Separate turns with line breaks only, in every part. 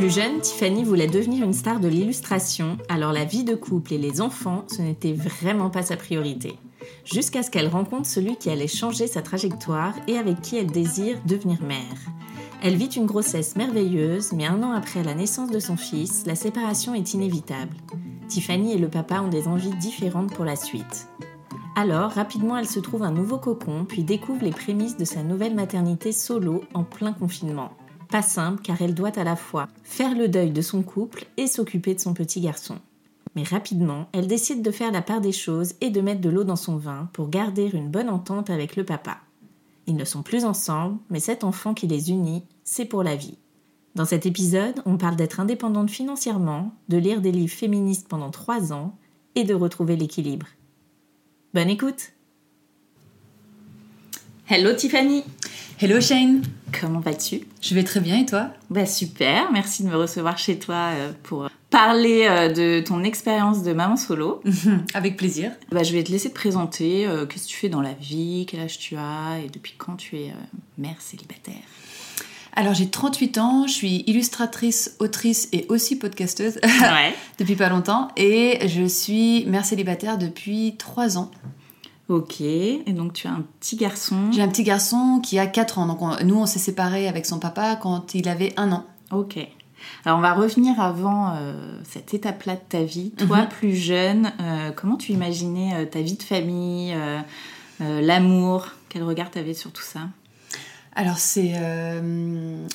Plus jeune, Tiffany voulait devenir une star de l'illustration, alors la vie de couple et les enfants, ce n'était vraiment pas sa priorité. Jusqu'à ce qu'elle rencontre celui qui allait changer sa trajectoire et avec qui elle désire devenir mère. Elle vit une grossesse merveilleuse, mais un an après la naissance de son fils, la séparation est inévitable. Tiffany et le papa ont des envies différentes pour la suite. Alors, rapidement, elle se trouve un nouveau cocon, puis découvre les prémices de sa nouvelle maternité solo en plein confinement. Pas simple car elle doit à la fois faire le deuil de son couple et s'occuper de son petit garçon. Mais rapidement, elle décide de faire la part des choses et de mettre de l'eau dans son vin pour garder une bonne entente avec le papa. Ils ne sont plus ensemble, mais cet enfant qui les unit, c'est pour la vie. Dans cet épisode, on parle d'être indépendante financièrement, de lire des livres féministes pendant trois ans et de retrouver l'équilibre. Bonne écoute Hello Tiffany
Hello Shane
Comment vas-tu?
Je vais très bien et toi?
Bah super, merci de me recevoir chez toi euh, pour parler euh, de ton expérience de maman solo.
Avec plaisir.
Bah, je vais te laisser te présenter, euh, qu'est-ce que tu fais dans la vie, quel âge tu as et depuis quand tu es mère célibataire.
Alors j'ai 38 ans, je suis illustratrice, autrice et aussi podcasteuse
Ouais.
depuis pas longtemps et je suis mère célibataire depuis 3 ans.
Ok, et donc tu as un petit garçon.
J'ai un petit garçon qui a 4 ans, donc on- nous on s'est séparés avec son papa quand il avait un an.
Ok. Alors on va revenir avant euh, cette étape-là de ta vie. Toi,
Mhm.
plus jeune, euh, comment tu imaginais euh, ta vie de famille, euh, euh, l'amour? Quel regard tu avais sur tout ça?
Alors c'est...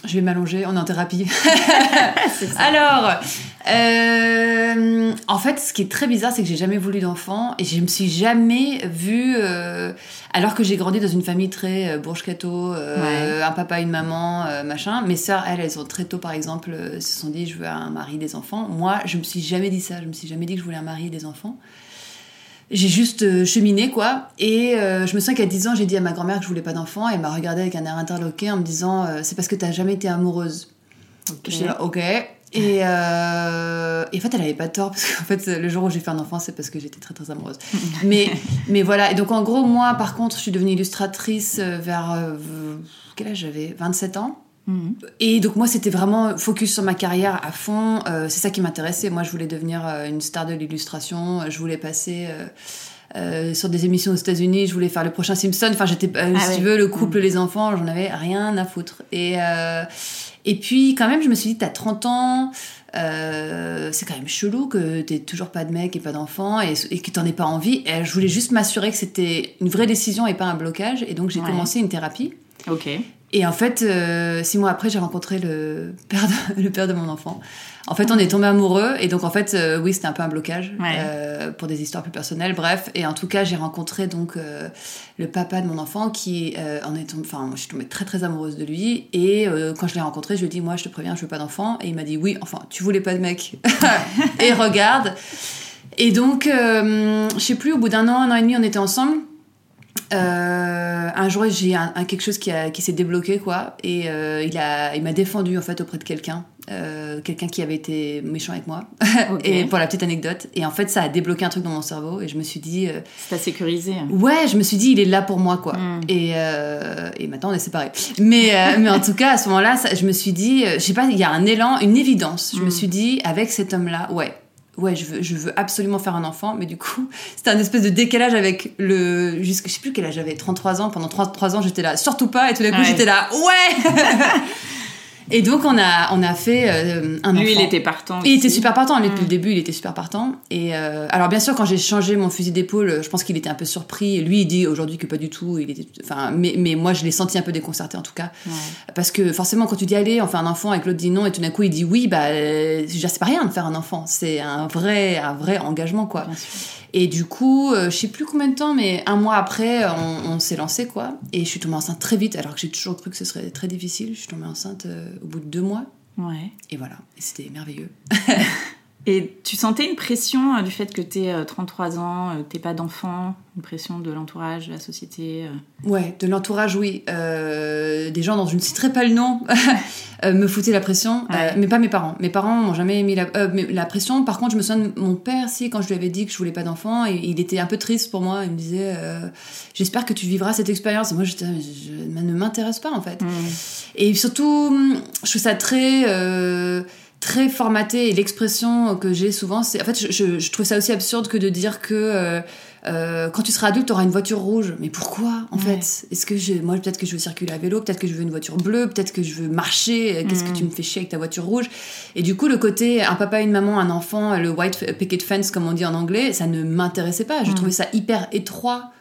je vais m'allonger, on est en thérapie. Alors, euh, en fait, ce qui est très bizarre, c'est que j'ai jamais voulu d'enfant et je me suis jamais vue. euh, alors que j'ai grandi dans une famille très euh, bourge-cato, euh, un papa, une maman, machin. Mes sœurs, elles, elles ont très tôt, par exemple, se sont dit je veux un mari, des enfants. Moi, je me suis jamais dit ça. Je me suis jamais dit que je voulais un mari et des enfants. J'ai juste euh, cheminé, quoi. Et euh, je me souviens qu'à 10 ans, j'ai dit à ma grand-mère que je voulais pas d'enfant. Elle m'a regardé avec un air interloqué en me disant euh, c'est parce que t'as jamais été amoureuse.
Ok.
J'étais là, ok. Et, euh, et en fait, elle avait pas tort, parce qu'en fait, le jour où j'ai fait un enfant, c'est parce que j'étais très très amoureuse. mais, mais voilà, et donc en gros, moi, par contre, je suis devenue illustratrice vers. quel âge j'avais? 27 ans. Et donc moi, c'était vraiment focus sur ma carrière à fond. Euh, c'est ça qui m'intéressait. Moi, je voulais devenir euh, une star de l'illustration. Je voulais passer euh, sur des émissions aux États-Unis. Je voulais faire le prochain Simpson. Enfin, j'étais,
Ah
si
ouais.
tu veux, le couple,
Mm.
les enfants, j'en avais rien à foutre. Et et puis quand même, je me suis dit, t'as 30 ans. euh, c'est quand même chelou que t'aies toujours pas de mec et pas d'enfant et, et que t'en aies pas envie. Et je voulais juste m'assurer que c'était une vraie décision et pas un blocage. Et donc j'ai
Ouais.
commencé une thérapie.
Ok.
Et en fait, euh, six mois après, j'ai rencontré le père, de, le père de mon enfant. En fait, on est tombé amoureux et donc en fait, euh, oui, c'était un peu un blocage
Ouais.
euh, pour des histoires plus personnelles. Bref, et en tout cas, j'ai rencontré donc le papa de mon enfant qui en est. Enfin, je suis tombée très très amoureuse de lui et quand je l'ai rencontré, je lui ai dit, moi, je te préviens, je veux pas d'enfant. Et il m'a dit, oui, enfin, tu voulais pas de mec. et regarde. Et donc, je sais plus, au bout d'un an, un an et demi, on était ensemble. Euh, un jour, j'ai un, un- quelque chose qui, a- qui s'est débloqué, quoi. Et euh, il a, il m'a défendu, en fait, auprès de quelqu'un. euh, quelqu'un qui avait été méchant avec moi, et pour la petite anecdote. Et en fait, ça a débloqué un truc dans mon cerveau, et je me suis dit. Euh,
c'est sécurisé.
Ouais, je me suis dit, il est là pour moi, quoi. Hmm. Et, euh, et maintenant, on est séparés. Mais, mais en tout cas, à ce moment-là, je me suis dit, je sais pas, il y a un élan, une évidence. Je me hmm. suis dit, avec cet homme-là, ouais, ouais, je veux, je veux absolument faire un enfant, mais du coup, c'était un espèce de décalage avec le. Jusque, je sais plus quel âge j'avais, 33 ans. Pendant 33 ans, j'étais là, surtout pas, et tout d'un coup, j'étais là, ouais Et donc on a on a fait euh, un
Lui, il était partant.
Il était super partant. Lui, depuis le mm. début, il était super partant. Et euh, alors bien sûr, quand j'ai changé mon fusil d'épaule, je pense qu'il était un peu surpris. Lui, il dit aujourd'hui que pas du tout. Il était, enfin, mais, mais moi, je l'ai senti un peu déconcerté en tout cas, parce que forcément, quand tu dis allez, on fait un enfant, et que l'autre dit non, et tout d'un coup, il dit oui, bah, euh, c'est pas rien de faire un enfant. C'est un vrai un vrai engagement quoi. Et du coup, euh, je sais plus combien de temps, mais un mois après, on, s'est lancé, quoi. Et je suis tombée enceinte très vite, alors que j'ai toujours cru que ce serait très difficile. Je suis tombée enceinte euh, au bout de deux mois.
Ouais.
Et voilà, c'était merveilleux.
Et tu sentais une pression euh, du fait que tu es 33 ans, euh, t'es pas d'enfant, une pression de l'entourage, de la société
euh Ouais, de l'entourage, oui. des gens dont je ne citerai pas le nom me foutaient la pression, mais pas mes parents. Mes parents m'ont jamais mis la, la, pression. Par contre, je me souviens de mon père, si, quand je lui avais dit que je voulais pas d'enfant, il était un peu triste pour moi. Il me disait J'espère que tu vivras cette expérience. moi, je, ne m'intéresse pas, en fait. Mmh. Et surtout, je trouve ça très très formaté et l'expression que j'ai souvent c'est en fait je, je, trouve ça aussi absurde que de dire que euh, euh, quand tu seras adulte tu auras une voiture rouge. Mais pourquoi en fait? Est-ce que j'ai moi peut-être que je veux circuler à vélo peut-être que je veux une voiture bleue peut-être que je veux marcher qu'est-ce que mm. tu me fais chier avec ta voiture rouge? Et du coup le côté un papa une maman un enfant le white picket fence comme on dit en anglais ça ne m'intéressait pas. Je mm. trouvais ça hyper étroit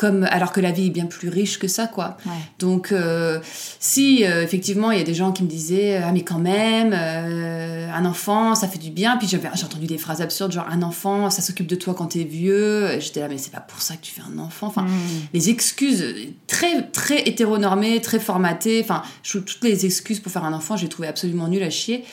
comme alors que la vie est bien plus riche que ça quoi. Donc euh, si euh, effectivement il y a des gens qui me disaient ah mais quand même euh, un enfant ça fait du bien. Puis j'avais j'ai entendu des phrases absurdes genre un enfant ça s'occupe de toi quand t'es vieux. J'étais là mais c'est pas pour ça que tu fais un enfant. Enfin mm. les excuses très très hétéronormées très formatées. Enfin toutes les excuses pour faire un enfant j'ai trouvé absolument nul à chier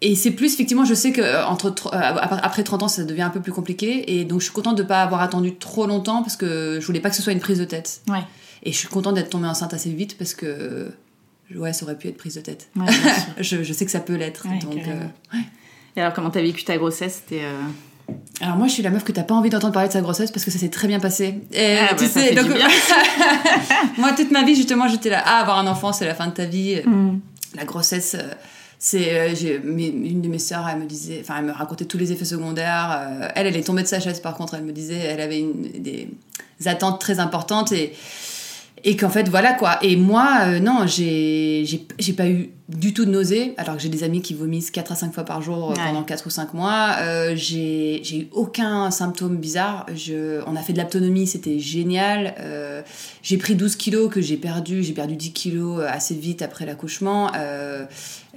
et c'est plus, effectivement, je sais que euh, entre, euh, après 30 ans, ça devient un peu plus compliqué. Et donc, je suis contente de ne pas avoir attendu trop longtemps parce que je voulais pas que ce soit une prise de tête.
Ouais.
Et je suis contente d'être tombée enceinte assez vite parce que, ouais, ça aurait pu être prise de tête. je, je, sais que ça peut l'être. donc, euh,
Et alors, comment t'as vécu ta grossesse?
Alors moi, je suis la meuf que t'as pas envie d'entendre parler de sa grossesse parce que ça s'est très bien passé. Et
ah, tu bah, sais, donc
moi toute ma vie justement, j'étais là, ah, avoir un enfant, c'est la fin de ta vie. Mm. La grossesse, c'est euh, une de mes sœurs elle me disait enfin elle me racontait tous les effets secondaires euh, elle elle est tombée de sa chaise par contre elle me disait elle avait des attentes très importantes et et qu'en fait voilà quoi. Et moi euh, non j'ai j'ai pas eu du tout de nausées alors que j'ai des amis qui vomissent 4 à 5 fois par jour pendant 4 ou 5 mois. Euh, j'ai eu aucun symptôme bizarre. Je, on a fait de l'autonomie c'était génial. Euh, j'ai pris 12 kilos que j'ai perdu j'ai perdu 10 kilos assez vite après l'accouchement.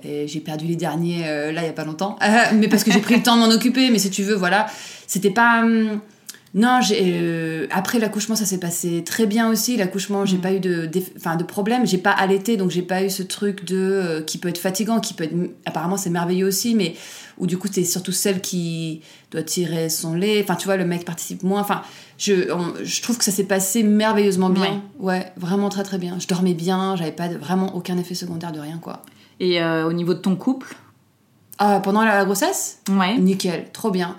J'ai perdu les derniers là il y a pas longtemps. Mais parce que j'ai pris le temps de m'en occuper mais si tu veux voilà. C'était pas hum, non, j'ai, euh, après l'accouchement, ça s'est passé très bien aussi. L'accouchement, j'ai mm. pas eu de, enfin, de problème. J'ai pas allaité, donc j'ai pas eu ce truc de euh, qui peut être fatigant, qui peut être apparemment c'est merveilleux aussi, mais où du coup t'es surtout celle qui doit tirer son lait. Enfin, tu vois, le mec participe moins. Enfin, je, je trouve que ça s'est passé merveilleusement bien. Ouais. vraiment très très bien. Je dormais bien, j'avais pas vraiment aucun effet secondaire de rien quoi.
Et euh, au niveau de ton couple?
Ah, Pendant la grossesse?
Ouais.
Nickel, trop bien.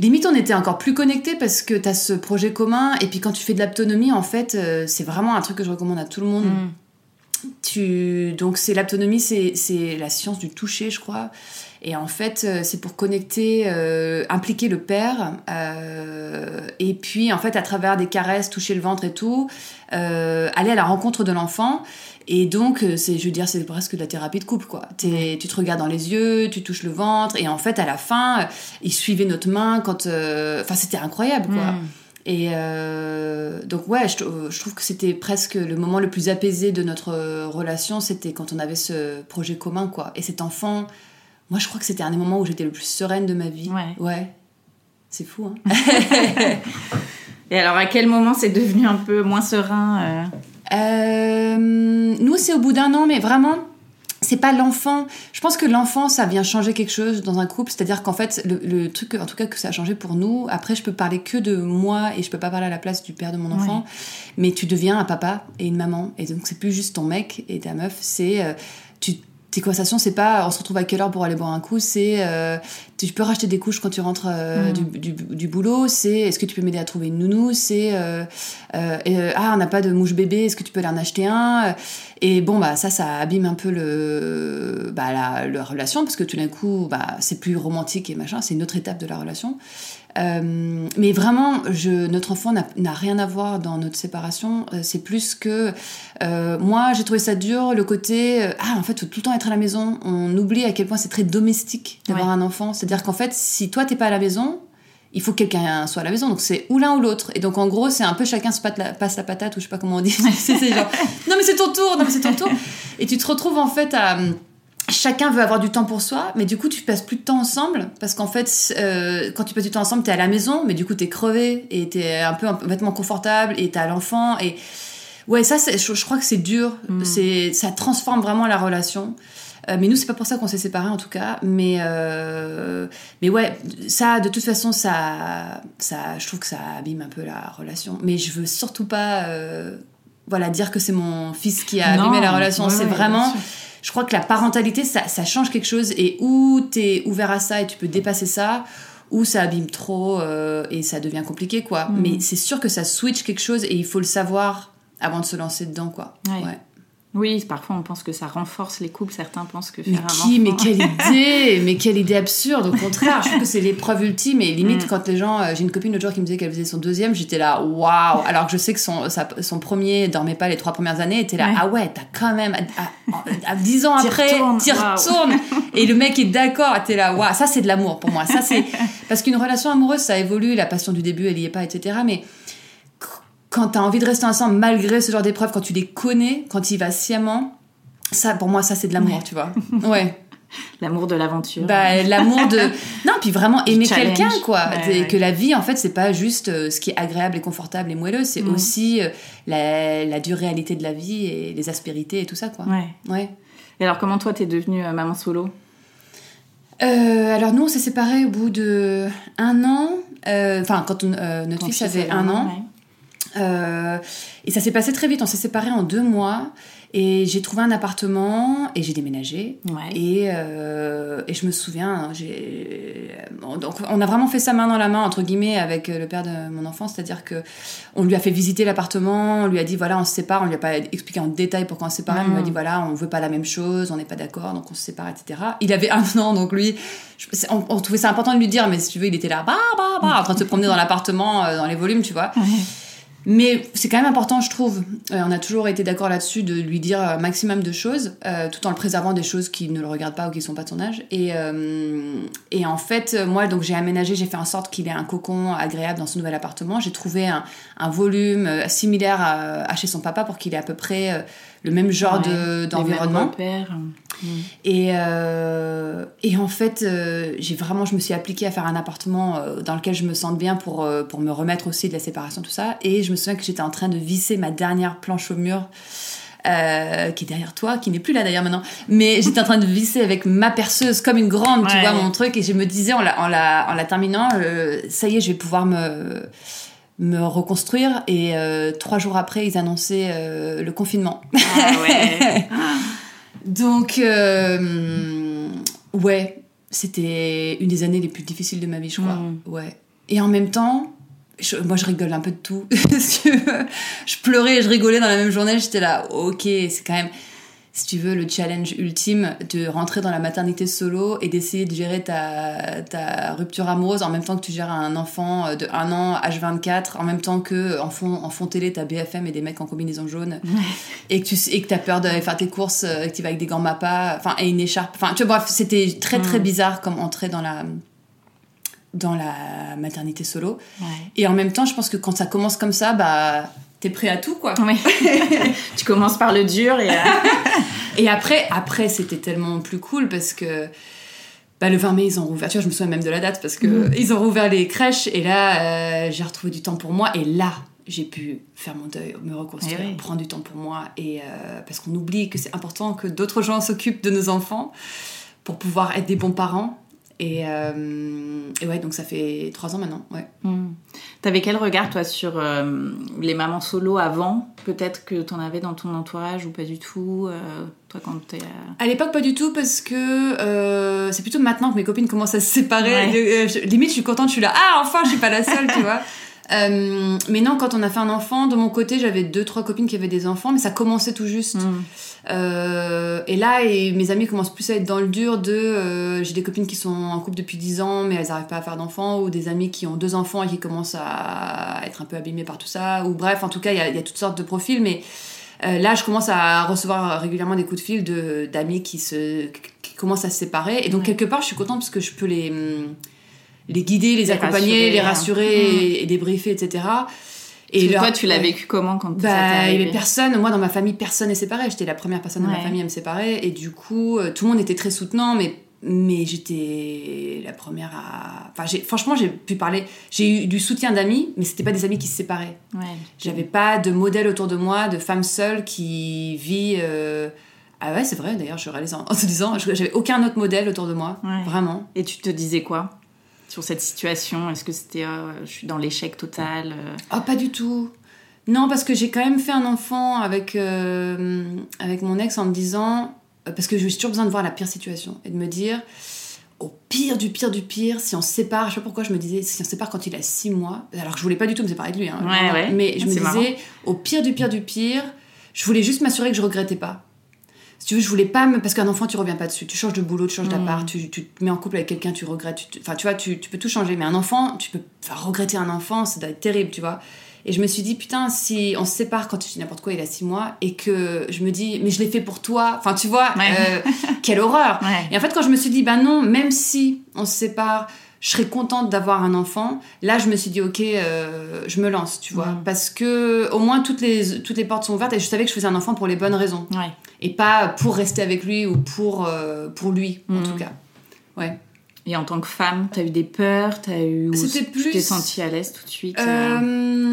Limite, on était encore plus connectés parce que tu as ce projet commun. Et puis, quand tu fais de l'autonomie, en fait, euh, c'est vraiment un truc que je recommande à tout le monde. Mm. Tu... Donc, c'est l'autonomie, c'est la science du toucher, je crois. Et en fait, euh, c'est pour connecter, euh, impliquer le père. et puis, en fait, à travers des caresses, toucher le ventre et tout, aller à la rencontre de l'enfant. Et donc, euh, c'est, je veux dire, c'est presque de la thérapie de couple, quoi. tu te regardes dans les yeux, tu touches le ventre, et en fait, à la fin, euh, il suivait notre main quand. Euh, enfin, c'était incroyable, quoi. Mm. Et donc, ouais, je, trouve que c'était presque le moment le plus apaisé de notre relation, c'était quand on avait ce projet commun, quoi. Et cet enfant, moi, je crois que c'était un des moments où j'étais le plus sereine de ma vie.
Ouais.
Ouais. C'est fou, hein.
Et alors, à quel moment c'est devenu un peu moins serein
euh, nous, c'est au bout d'un an, mais vraiment, c'est pas l'enfant. Je pense que l'enfant, ça vient changer quelque chose dans un couple. C'est-à-dire qu'en fait, le, truc, en tout cas, que ça a changé pour nous. Après, je peux parler que de moi et je peux pas parler à la place du père de mon enfant. Mais tu deviens un papa et une maman. Et donc, c'est plus juste ton mec et ta meuf. C'est. Euh, tu tes conversations, c'est pas on se retrouve à quelle heure pour aller boire un coup, c'est euh, tu peux racheter des couches quand tu rentres euh,
Mm.
du, du- du boulot, c'est est-ce que tu peux m'aider à trouver une nounou, c'est euh, euh, ah on n'a pas de mouche bébé, est-ce que tu peux aller en acheter un Et bon bah ça ça abîme un peu le bah la, la relation parce que tout d'un coup bah c'est plus romantique et machin, c'est une autre étape de la relation. Euh, mais vraiment, je, notre enfant n'a- rien à voir dans notre séparation. Euh, c'est plus que euh, moi, j'ai trouvé ça dur, le côté euh, ah en fait, faut tout le temps être à la maison. On oublie à quel point c'est très domestique d'avoir
Ouais.
un enfant. C'est-à-dire qu'en fait, si toi t'es pas à la maison, il faut que quelqu'un soit à la maison. Donc c'est ou l'un ou l'autre. Et donc en gros, c'est un peu chacun se la- passe la patate ou je sais pas comment on dit. c'est genre non mais c'est ton tour, non mais c'est ton tour. Et tu te retrouves en fait à chacun veut avoir du temps pour soi, mais du coup, tu passes plus de temps ensemble parce qu'en fait, euh, quand tu passes du temps ensemble, t'es à la maison, mais du coup, t'es crevé et t'es un peu vêtement confortable et t'as l'enfant et ouais, ça, c'est- je, je crois que c'est dur.
Mm.
C'est ça transforme vraiment la relation. Euh, mais nous, c'est pas pour ça qu'on s'est séparés en tout cas. Mais euh, mais ouais, ça, de toute façon, ça, ça, je trouve que ça abîme un peu la relation. Mais je veux surtout pas, euh, voilà, dire que c'est mon fils qui a
Non,
abîmé la relation.
ouais,
c'est
ouais,
vraiment. Je crois que la parentalité, ça, ça change quelque chose. Et où tu es ouvert à ça et tu peux dépasser ça, ou ça abîme trop euh, et ça devient compliqué, quoi.
Mhm.
Mais c'est sûr que ça switch quelque chose et il faut le savoir avant de se lancer dedans, quoi.
Ouais. Oui, parfois on pense que ça renforce les couples. Certains pensent que faire
Mais
un
qui, mais
enfant-
quelle idée, mais quelle idée absurde. Au contraire, je trouve que c'est l'épreuve ultime. Et limite,
Mm.
quand les gens, euh, j'ai une copine l'autre jour qui me disait qu'elle faisait son deuxième, j'étais là, waouh. Alors que je sais que son, sa- son premier dormait pas les trois premières années, était là,
Ouais.
ah ouais, t'as quand même, à, à- à 10 ans après, t'y retournes. Et le mec est d'accord, t'es là, waouh. Ça, c'est de l'amour pour moi. Ça, c'est parce qu'une relation amoureuse, ça évolue. La passion du début, elle y est pas, etc. Mais qu- quand t'as envie de rester ensemble malgré ce genre d'épreuve, quand tu les connais, quand il va sciemment, ça, pour moi, ça, c'est de l'amour, tu vois. Ouais.
L'amour de l'aventure.
Bah, l'amour de. Non, puis vraiment aimer quelqu'un, quoi.
Ouais.
Que la vie, en fait, c'est pas juste euh, ce qui est agréable et confortable et moelleux, c'est
Mhm.
aussi euh, la, la dure réalité de la vie et les aspérités et tout ça, quoi.
Ouais.
Ouais.
Et alors, comment toi, t'es devenue euh, maman solo?
Euh, alors, nous, on s'est séparés au bout de un an. Euh, Enfin, quand on- notre fils
fils
avait un an. Euh, et ça s'est passé très vite. On s'est séparés en deux mois. Et j'ai trouvé un appartement et j'ai déménagé.
Ouais.
Et, euh, et je me souviens, hein, j'ai donc on a vraiment fait ça main dans la main entre guillemets avec le père de mon enfant, c'est-à-dire que on lui a fait visiter l'appartement, on lui a dit voilà on se sépare, on lui a pas expliqué en détail pourquoi on se sépare, on lui a dit voilà on veut pas la même chose, on n'est pas d'accord donc on se sépare etc. Il avait un an donc lui, je- on, on trouvait ça important de lui dire mais si tu veux il était là bah bah bah en train de se promener dans l'appartement euh, dans les volumes tu vois.
Ouais.
Mais c'est quand même important, je trouve. Euh, on a toujours été d'accord là-dessus de lui dire un maximum de choses, euh, tout en le préservant des choses qui ne le regardent pas ou qui sont pas de son âge. Et, euh, et en fait, moi, donc j'ai aménagé, j'ai fait en sorte qu'il ait un cocon agréable dans son nouvel appartement. J'ai trouvé un, un volume similaire à, à chez son papa pour qu'il ait à peu près le même genre
Ouais.
de- d'environnement.
Repères.
Et, euh, et en fait, euh, j'ai vraiment, je me suis appliquée à faire un appartement euh, dans lequel je me sente bien pour, pour me remettre aussi de la séparation, tout ça. Et je me souviens que j'étais en train de visser ma dernière planche au mur. euh, qui est derrière toi, qui n'est plus là d'ailleurs maintenant, mais j'étais en train de visser avec ma perceuse comme une grande, tu vois, mon truc, et je me disais en la, en la, en la terminant, euh, ça y est, je vais pouvoir me, me reconstruire. Et euh, trois jours après, ils annonçaient le confinement.
Ah ouais.
Donc, euh, ouais, c'était une des années les plus difficiles de ma vie, je crois.
Mm.
Ouais. Et en même temps, je- moi, je rigole un peu de tout. Je pleurais et je rigolais dans la même journée. J'étais là, ok, c'est quand même, si tu veux, le challenge ultime de rentrer dans la maternité solo et d'essayer de gérer ta, ta rupture amoureuse en même temps que tu gères un enfant de 1 an, H24, en même temps que en fond, en fond télé, t'as BFM et des mecs en combinaison jaune et que tu et que t'as peur d'aller faire tes courses euh, et que tu vas avec des gants mappa enfin et une écharpe enfin tu vois bref c'était très très
Mm.
bizarre comme entrer dans la dans la maternité solo
Ouais.
et en même temps je pense que quand ça commence comme ça bah t'es prêt à tout quoi
tu commences par le dur et. euh,
et après après c'était tellement plus cool parce que bah, le 20 mai, ils ont rouvert. Tu vois, je me souviens même de la date parce que
Mhm.
ils ont rouvert les crèches et là, euh, j'ai retrouvé du temps pour moi. Et là, j'ai pu faire mon deuil, me reconstruire,
Eh oui.
prendre du temps pour moi. Et euh, parce qu'on oublie que c'est important que d'autres gens s'occupent de nos enfants pour pouvoir être des bons parents. Et, euh, et, ouais, donc ça fait trois ans maintenant. Ouais.
Hmm. T'avais quel regard, toi, sur euh, les mamans solo avant Peut-être que t'en avais dans ton entourage ou pas du tout euh, Toi, quand t'es.
À l'époque, pas du tout, parce que c'est plutôt maintenant que mes copines commencent à se séparer. limite, je suis contente, je suis là. Ah, enfin, je suis pas la seule, tu vois. Euh, mais non, quand on a fait un enfant, de mon côté, j'avais deux, trois copines qui avaient des enfants, mais ça commençait tout juste. Mm. Euh, et là, et mes amis commencent plus à être dans le dur de. Euh, j'ai des copines qui sont en couple depuis 10 ans, mais elles n'arrivent pas à faire d'enfants, ou des amis qui ont deux enfants et qui commencent à être un peu abîmés par tout ça. Ou bref, en tout cas, il y, y, a toutes sortes de profils, mais. là, je commence à recevoir régulièrement des coups de fil d'amis qui, se, qui commencent à se séparer. Et donc, quelque part, je suis contente parce que je peux les, les guider, les, accompagner, les rassurer hein. et, débriefer, etc.
Et toi, tu l'as vécu comment quand
bah, avait personne. Moi, dans ma famille, personne n'est séparé. J'étais la première personne dans ma famille à me séparer. Et du coup, euh, tout le monde était très soutenant, mais, mais j'étais la première à. Enfin, franchement, j'ai pu parler. J'ai eu du soutien d'amis, mais c'était pas des amis qui se séparaient. Ouais. J'avais pas de modèle autour de moi, de femme seule qui vit. Euh, ah ouais, c'est vrai, d'ailleurs, je réalise en, te disant, j'avais aucun autre modèle autour de moi, vraiment.
Et tu te disais quoi? Sur cette situation? Est-ce que c'était euh, je suis dans l'échec total
Oh, pas du tout. Non, parce que j'ai quand même fait un enfant avec, euh, avec mon ex en me disant. Parce que j'ai toujours besoin de voir la pire situation et de me dire au pire du pire du pire, si on se sépare, je sais pas pourquoi je me disais, si on se sépare quand il a 6 mois, alors que je voulais pas du tout me séparer de lui, hein, mais je me disais, au pire du pire du pire, je voulais juste m'assurer que je regrettais pas si tu veux, je voulais pas me... parce qu'un enfant tu reviens pas dessus. Tu changes de boulot, tu changes d'appart, mm. tu, tu, te mets en couple avec quelqu'un, tu regrettes. Enfin, tu vois, tu, tu, peux tout changer. Mais un enfant, tu peux enfin, regretter un enfant, ça doit être terrible, tu vois. Et je me suis dit, putain, si on se sépare quand tu dis n'importe quoi, il a six mois, et que je me dis, mais je l'ai fait pour toi, enfin, tu vois, euh, quelle horreur. Et en fait, quand je me suis dit, bah non, même si on se sépare, je serais contente d'avoir un enfant. Là, je me suis dit, ok, euh, je me lance, tu vois. Mm. Parce que au moins, toutes les, toutes les portes sont ouvertes et je savais que je faisais un enfant pour les bonnes raisons. Et pas pour rester avec lui ou pour, euh, pour lui, en mm. tout cas. Ouais.
Et en tant que femme, t'as eu des peurs, t'as eu.
C'était plus. Tu
t'es sentie à l'aise tout de suite.
Euh...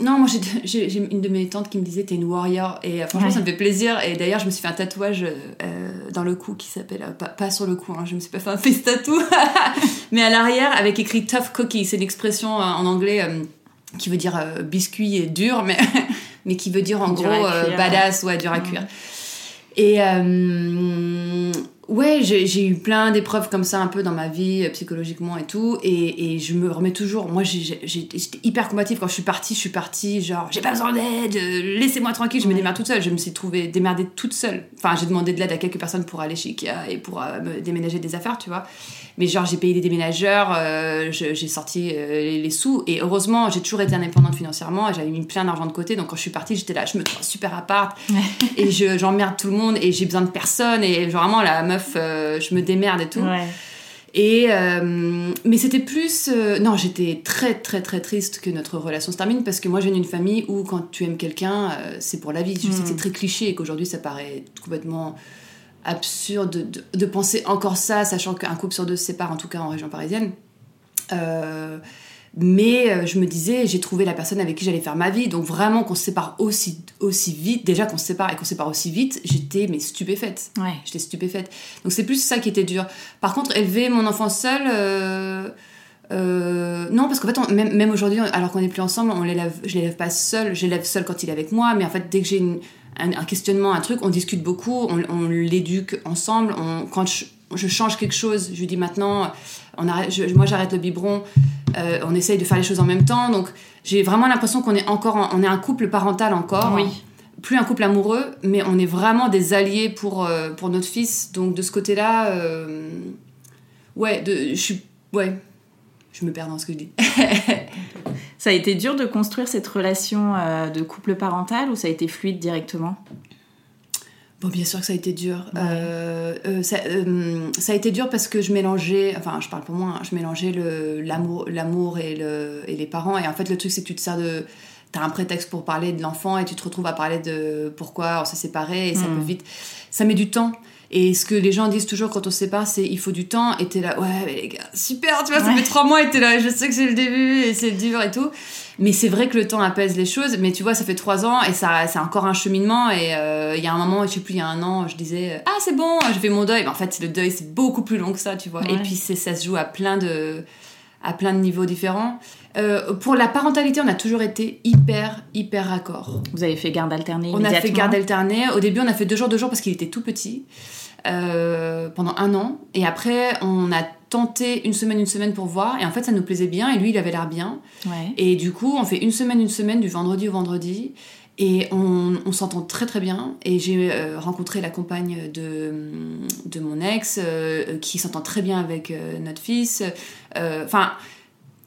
Non, moi j'ai une de mes tantes qui me disait t'es une warrior. Et euh, franchement ça me fait plaisir. Et d'ailleurs je me suis fait un tatouage euh, dans le cou qui s'appelle pas, pas, sur le cou, hein, je me suis pas fait un face tattoo, mais à l'arrière avec écrit tough cookie. C'est une expression en anglais qui veut dire biscuit et dur, mais mais qui veut dire en gros badass. Ou dur à cuire. Et ouais, j'ai eu plein d'épreuves comme ça un peu dans ma vie, euh, psychologiquement et tout. Et, et je me remets toujours. Moi, j'étais hyper combative. Quand je suis partie, je suis partie genre, j'ai pas besoin d'aide, euh, laissez-moi tranquille, je me démerde toute seule. Je me suis trouvée démerdée toute seule. Enfin, j'ai demandé de l'aide à quelques personnes pour aller chez Ikea et pour euh, me déménager des affaires, tu vois. Mais genre, j'ai payé des déménageurs, j'ai sorti les, sous. Et heureusement, j'ai toujours été indépendante financièrement. J'avais mis plein d'argent de côté. Donc, quand je suis partie, j'étais là, je me trouve super appart. et j'emmerde tout le monde et j'ai besoin de personne. Et genre, vraiment, la meuf euh, je me démerde et tout. Et euh, mais c'était plus euh, non, j'étais très très très triste que notre relation se termine parce que moi je viens d'une famille où quand tu aimes quelqu'un, c'est pour la vie. Je sais que c'est mm. très cliché et qu'aujourd'hui ça paraît complètement absurde de, de, penser encore ça, sachant qu'un couple sur deux se sépare en tout cas en région parisienne. Mais euh, je me disais, j'ai trouvé la personne avec qui j'allais faire ma vie. Donc vraiment qu'on se sépare aussi, aussi vite, déjà qu'on se sépare et qu'on se sépare aussi vite, j'étais mais stupéfaite. Ouais. J'étais stupéfaite. Donc c'est plus ça qui était dur. Par contre, élever mon enfant seul... Euh, euh, non, parce qu'en fait, même, même aujourd'hui, alors qu'on n'est plus ensemble, on l'élève, je l'élève pas seul, je l'élève seul quand il est avec moi, mais en fait, dès que j'ai un, questionnement, un truc, on discute beaucoup, on, on l'éduque ensemble. On, quand je, je, change quelque chose, je lui dis maintenant, on arrête, moi j'arrête le biberon, euh, on essaye de faire les choses en même temps. Donc j'ai vraiment l'impression qu'on est encore, on est un couple parental encore. Oui. Plus un couple amoureux, mais on est vraiment des alliés pour, euh, pour notre fils. Donc de ce côté-là, euh, ouais, de, je suis, ouais, je me perds dans ce que je dis.
ça a été dur de construire cette relation de couple parental ou ça a été fluide directement?
Bon, bien sûr que ça a été dur. Euh, euh, ça, euh, ça, a été dur parce que je mélangeais, enfin, je parle pour moi, hein, je mélangeais l'amour, l'amour et, le, et les parents. Et en fait, le truc, c'est que tu te sers de. T'as un prétexte pour parler de l'enfant et tu te retrouves à parler de pourquoi on s'est séparés et ça mm. peut vite. Ça met du temps. Et ce que les gens disent toujours quand on se sépare, c'est il faut du temps. Et t'es là, ouais, mais les gars, super, tu vois, ça fait trois mois et t'es là, je sais que c'est le début et c'est dur et tout. Mais c'est vrai que le temps apaise les choses. Mais tu vois, ça fait trois ans et ça, c'est encore un cheminement. Et euh, il y a un moment, je sais plus, il y a un an, je disais, ah, c'est bon, j'ai fait mon deuil. Mais en fait, le deuil, c'est beaucoup plus long que ça, tu vois. Et puis, ça se joue à plein de, à plein de niveaux différents. Euh, pour la parentalité, on a toujours été hyper, hyper raccord.
Vous avez fait garde alternée
On a fait garde alternée. Au début, on a fait deux jours, deux jours parce qu'il était tout petit. Euh, pendant un an. Et après, on a tenté une semaine, une semaine pour voir. Et en fait, ça nous plaisait bien. Et lui, il avait l'air bien. Et du coup, on fait une semaine, une semaine, du vendredi au vendredi. Et on, s'entend très très bien. Et j'ai euh, rencontré la compagne de, de mon ex, euh, qui s'entend très bien avec notre fils. Enfin,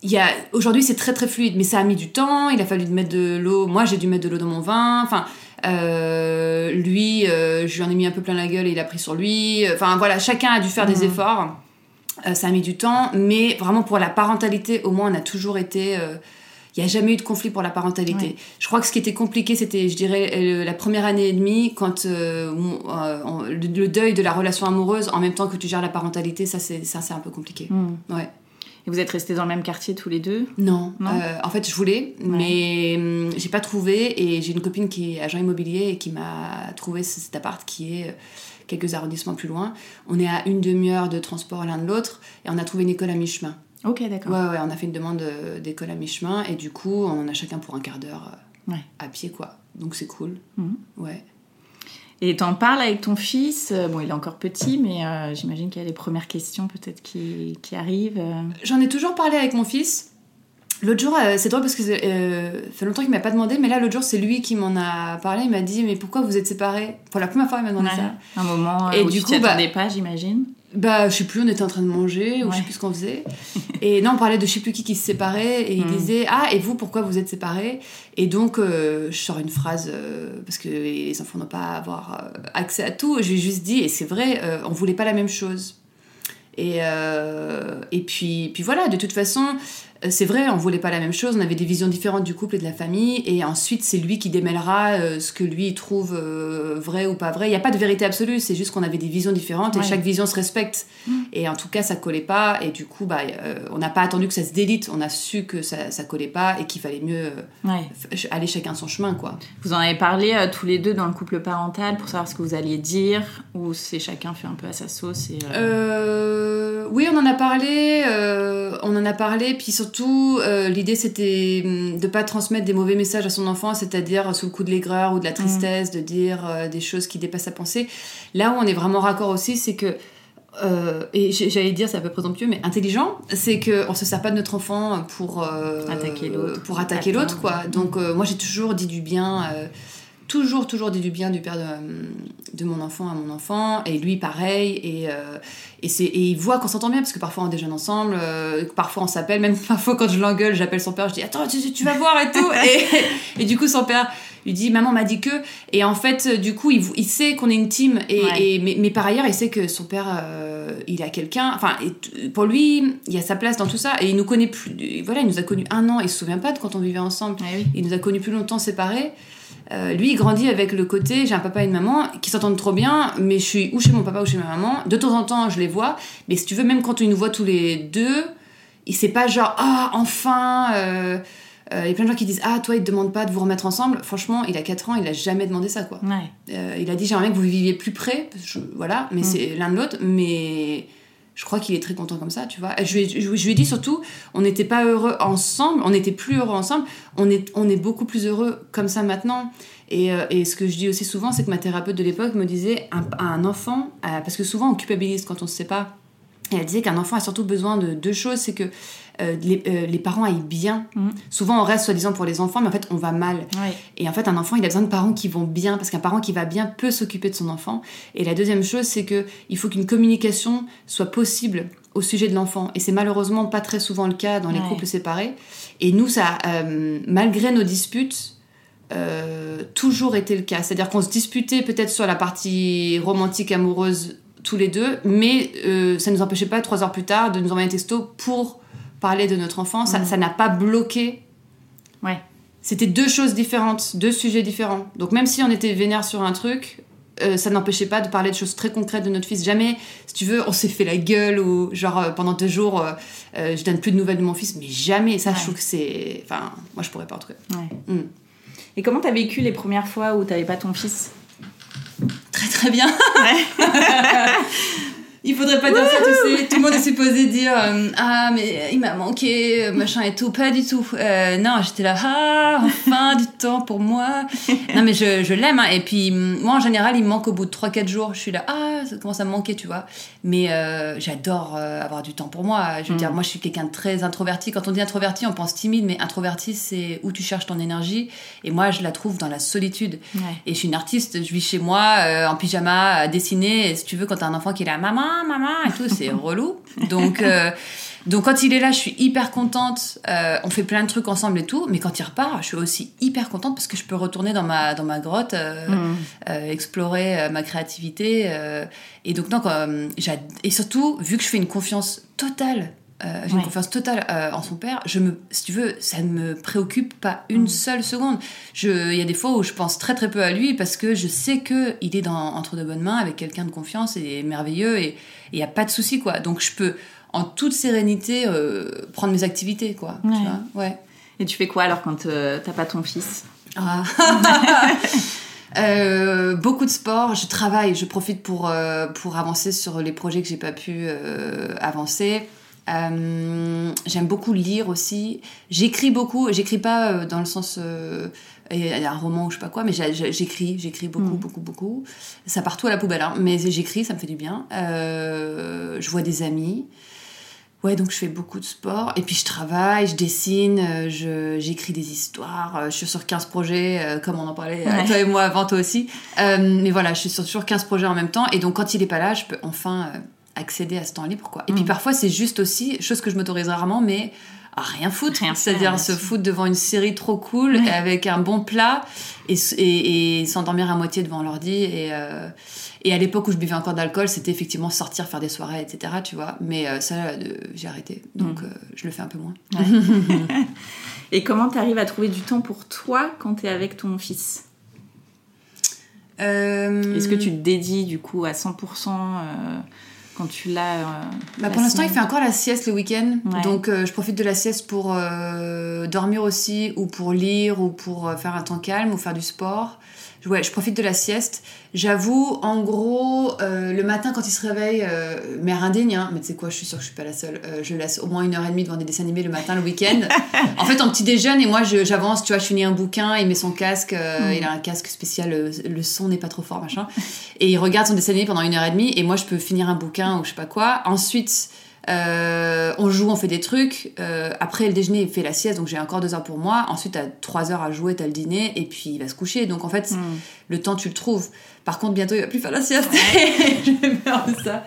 il aujourd'hui c'est très très fluide, mais ça a mis du temps. Il a fallu mettre de l'eau. Moi, j'ai dû mettre de l'eau dans mon vin. Enfin, euh, lui, euh, je lui en ai mis un peu plein la gueule et il a pris sur lui. Enfin voilà, chacun a dû faire des mmh. efforts. Euh, ça a mis du temps, mais vraiment pour la parentalité, au moins on a toujours été. Il n'y a jamais eu de conflit pour la parentalité. Je crois que ce qui était compliqué, c'était, je dirais, la première année et demie, quand le, deuil de la relation amoureuse, en même temps que tu gères la parentalité, ça c'est un peu compliqué. Mmh. Ouais.
Et vous êtes restés dans le même quartier tous les deux
Non. Euh, en fait, je voulais, mais hum, j'ai pas trouvé. Et j'ai une copine qui est agent immobilier et qui m'a trouvé cet appart qui est euh, quelques arrondissements plus loin. On est à une demi-heure de transport l'un de l'autre et on a trouvé une école à mi-chemin.
Ok, d'accord.
Ouais, ouais, on a fait une demande d'école à mi-chemin et du coup, on a chacun pour un quart d'heure euh, à pied, quoi. Donc c'est cool. Mhm. Ouais.
Et t'en parles avec ton fils. Euh, bon, il est encore petit, mais euh, j'imagine qu'il y a des premières questions peut-être qui, qui arrivent. Euh.
J'en ai toujours parlé avec mon fils. L'autre jour, c'est drôle parce que ça fait longtemps qu'il m'a pas demandé, mais là, l'autre jour, c'est lui qui m'en a parlé. Il m'a dit, mais pourquoi vous êtes séparés? Pour la première fois, il m'a demandé ça.
Un moment et où du tu coup, bah, pas, j'imagine.
Bah, je sais plus, on était en train de manger, ou je sais plus ce qu'on faisait. et non, on parlait de je sais plus qui qui se séparait, et il hmm. disait Ah, et vous, pourquoi vous êtes séparés? Et donc, euh, je sors une phrase, euh, parce que les enfants n'ont pas à avoir euh, accès à tout. Je lui ai juste dit, et c'est vrai, on voulait pas la même chose. Et, et puis, puis voilà, de toute façon, c'est vrai, on voulait pas la même chose, on avait des visions différentes du couple et de la famille, et ensuite c'est lui qui démêlera euh, ce que lui trouve euh, vrai ou pas vrai. Il n'y a pas de vérité absolue, c'est juste qu'on avait des visions différentes et chaque vision se respecte. Mm. Et en tout cas, ça collait pas, et du coup, bah, on n'a pas attendu que ça se délite, on a su que ça, ça collait pas et qu'il fallait mieux aller chacun son chemin, quoi.
Vous en avez parlé tous les deux dans le couple parental pour savoir ce que vous alliez dire, ou c'est chacun fait un peu à sa sauce et,
Oui, on en a parlé, on en a parlé, puis surtout surtout, euh, l'idée c'était hum, de pas transmettre des mauvais messages à son enfant, c'est-à-dire sous le coup de l'aigreur ou de la tristesse, de dire euh, des choses qui dépassent sa pensée. Là où on est vraiment raccord aussi, c'est que euh, et j'allais dire c'est un peu présomptueux mais intelligent c'est que on se sert pas de notre enfant pour
attaquer l'autre.
pour attaquer l'autre quoi. Donc moi j'ai toujours dit du bien toujours, toujours dit du bien du père de, de, mon enfant à mon enfant, et lui pareil, et, euh, et, et il voit qu'on s'entend bien, parce que parfois on déjeune ensemble, euh, parfois on s'appelle, même parfois quand je l'engueule, j'appelle son père, je dis attends, tu, tu vas voir et tout, et, et, du coup son père lui dit maman m'a dit que, et en fait du coup il, il sait qu'on est une team, et, et mais, mais, par ailleurs il sait que son père euh, il a quelqu'un, enfin pour lui il y a sa place dans tout ça, et il nous connaît plus, voilà, il nous a connus un an, il se souvient pas de quand on vivait ensemble, il nous a connus plus longtemps séparés. Euh, lui, il grandit avec le côté j'ai un papa et une maman qui s'entendent trop bien, mais je suis ou chez mon papa ou chez ma maman. De temps en temps, je les vois, mais si tu veux, même quand il nous voit tous les deux, il sait pas genre ah enfin. Euh, euh, il y a plein de gens qui disent Ah, toi, il te demande pas de vous remettre ensemble. Franchement, il a 4 ans, il a jamais demandé ça, quoi. il a dit J'aimerais que vous viviez plus près. voilà, mais mm. c'est l'un de l'autre. Mais je crois qu'il est très content comme ça, tu vois. Je, lui ai dit surtout, on n'était pas heureux ensemble, on n'était plus heureux ensemble, on est, on est beaucoup plus heureux comme ça maintenant. Et, euh, et ce que je dis aussi souvent, c'est que ma thérapeute de l'époque me disait, un, un enfant, euh, parce que souvent on culpabilise quand on sait pas, et elle disait qu'un enfant a surtout besoin de deux choses, c'est que euh, euh, les, parents aillent bien. Mm. Souvent, on reste soi-disant pour les enfants, mais en fait, on va mal. Et en fait, un enfant, il a besoin de parents qui vont bien, parce qu'un parent qui va bien peut s'occuper de son enfant. Et la deuxième chose, c'est que il faut qu'une communication soit possible au sujet de l'enfant. Et c'est malheureusement pas très souvent le cas dans les couples séparés. Et nous, ça, euh, malgré nos disputes, toujours été le cas. C'est-à-dire qu'on se disputait peut-être sur la partie romantique, amoureuse, tous les deux, mais ça ne nous empêchait pas, trois heures plus tard, de nous envoyer un texto pour parler de notre enfant, mm. ça n'a pas bloqué.
Ouais.
C'était deux choses différentes, deux sujets différents. Donc même si on était vénère sur un truc, euh, ça n'empêchait pas de parler de choses très concrètes de notre fils. Jamais, si tu veux, on s'est fait la gueule ou genre euh, pendant deux jours, euh, je donne plus de nouvelles de mon fils, mais jamais. Ça,
Ouais.
je trouve que c'est. Enfin, moi, je pourrais pas en tout cas.
Ouais.
Mm.
Et comment t'as vécu les premières fois où t'avais pas ton fils?
Très très bien. Il faudrait pas dire ça, tu sais. Tout le monde est supposé dire euh, Ah, mais il m'a manqué, machin et tout. Pas du tout. Euh, non, j'étais là, ah, enfin, du temps pour moi. Non, mais je, je l'aime. hein. Et puis, mm, moi, en général, il me manque au bout de 3-4 jours. Je suis là, ah, ça commence à me manquer, tu vois. Mais euh, j'adore euh, avoir du temps pour moi. Je veux
Mm.
dire, moi, je suis quelqu'un de très introverti. Quand on dit introverti, on pense timide, mais introverti, c'est où tu cherches ton énergie. Et moi, je la trouve dans la solitude.
Ouais.
Et je suis une artiste, je vis chez moi euh, en pyjama à dessiner. Et si tu veux, quand t'as un enfant qui est là, maman, maman, et tout, c'est relou. Donc, euh, donc quand il est là, je suis hyper contente. Euh, on fait plein de trucs ensemble et tout. Mais quand il repart, je suis aussi hyper contente parce que je peux retourner dans ma, dans ma grotte, euh,
Mm.
explorer ma créativité. et donc, non, et surtout, vu que je fais une confiance totale. Euh, j'ai
Ouais.
une confiance totale euh, en son père. Je me, si tu veux, ça ne me préoccupe pas une
Mm.
seule seconde. Je, il y a des fois où je pense très très peu à lui parce que je sais que il est dans, entre de bonnes mains avec quelqu'un de confiance et merveilleux et il y a pas de souci quoi. Donc je peux en toute sérénité euh, prendre mes activités quoi. tu
Ouais.
vois? ouais.
Et tu fais quoi alors quand t'as pas ton fils?
Ah. Euh, beaucoup de sport, je travaille, je profite pour, euh, pour avancer sur les projets que j'ai pas pu euh, avancer. Euh, J'aime beaucoup lire aussi. J'écris beaucoup, j'écris pas euh, dans le sens euh, et un roman ou je sais pas quoi, mais j'écris, j'écris beaucoup,
Mm.
beaucoup, beaucoup. Ça part tout à la poubelle, hein, mais j'écris, ça me fait du bien. Euh, je vois des amis. Ouais, donc je fais beaucoup de sport. Et puis je travaille, je dessine, euh, je- j'écris des histoires. euh, Je suis sur 15 projets, euh, comme on en parlait, euh,
Ouais.
toi et moi avant, toi aussi. Euh, mais voilà, je suis sur toujours 15 projets en même temps. Et donc quand il est pas là, je peux enfin euh, accéder à ce temps libre. Quoi. Et puis
Mm.
parfois, c'est juste aussi, chose que je m'autorise rarement, mais à rien foutre. C'est-à-dire se foutre devant une série trop cool,
Ouais.
avec un bon plat, et, s- et, et s'endormir à moitié devant l'ordi. Et, euh, et à l'époque où je buvais encore d'alcool, c'était effectivement sortir, faire des soirées, etc. Tu vois. Mais euh, ça, euh, j'ai arrêté. Donc
Mm.
je le fais un peu moins.
Et comment t'arrives à trouver du temps pour toi quand t'es avec ton fils? Est-ce que tu te dédies du coup à 100% euh, quand tu l'as euh,
Bah,
la
pour l'instant, il fait encore la sieste le week-end.
Ouais.
Donc, euh, je profite de la sieste pour euh, dormir aussi, ou pour lire, ou pour faire un temps calme, ou faire du sport. Ouais, je profite de la sieste. J'avoue, en gros, euh, le matin, quand il se réveille, euh, mère indigne, hein, mais tu sais quoi, je suis sûre que je suis pas la seule. euh, je laisse au moins une heure et demie devant des dessins animés le matin, le week-end. en fait, en petit déjeune, et moi, j'avance, tu vois, je finis un bouquin, il met son casque, euh,
Mm.
il a un casque spécial, euh, le son n'est pas trop fort, machin. Et il regarde son dessin animé pendant une heure et demie, et moi, je peux finir un bouquin ou je sais pas quoi. Ensuite, euh, on joue, on fait des trucs. Euh, après le déjeuner, il fait la sieste, donc j'ai encore deux heures pour moi. Ensuite, t'as trois heures à jouer, t'as le dîner, et puis il va se coucher. Donc en fait,
Hmm.
le temps, tu le trouves. Par contre, bientôt, il va plus faire la sieste. J'ai peur de ça.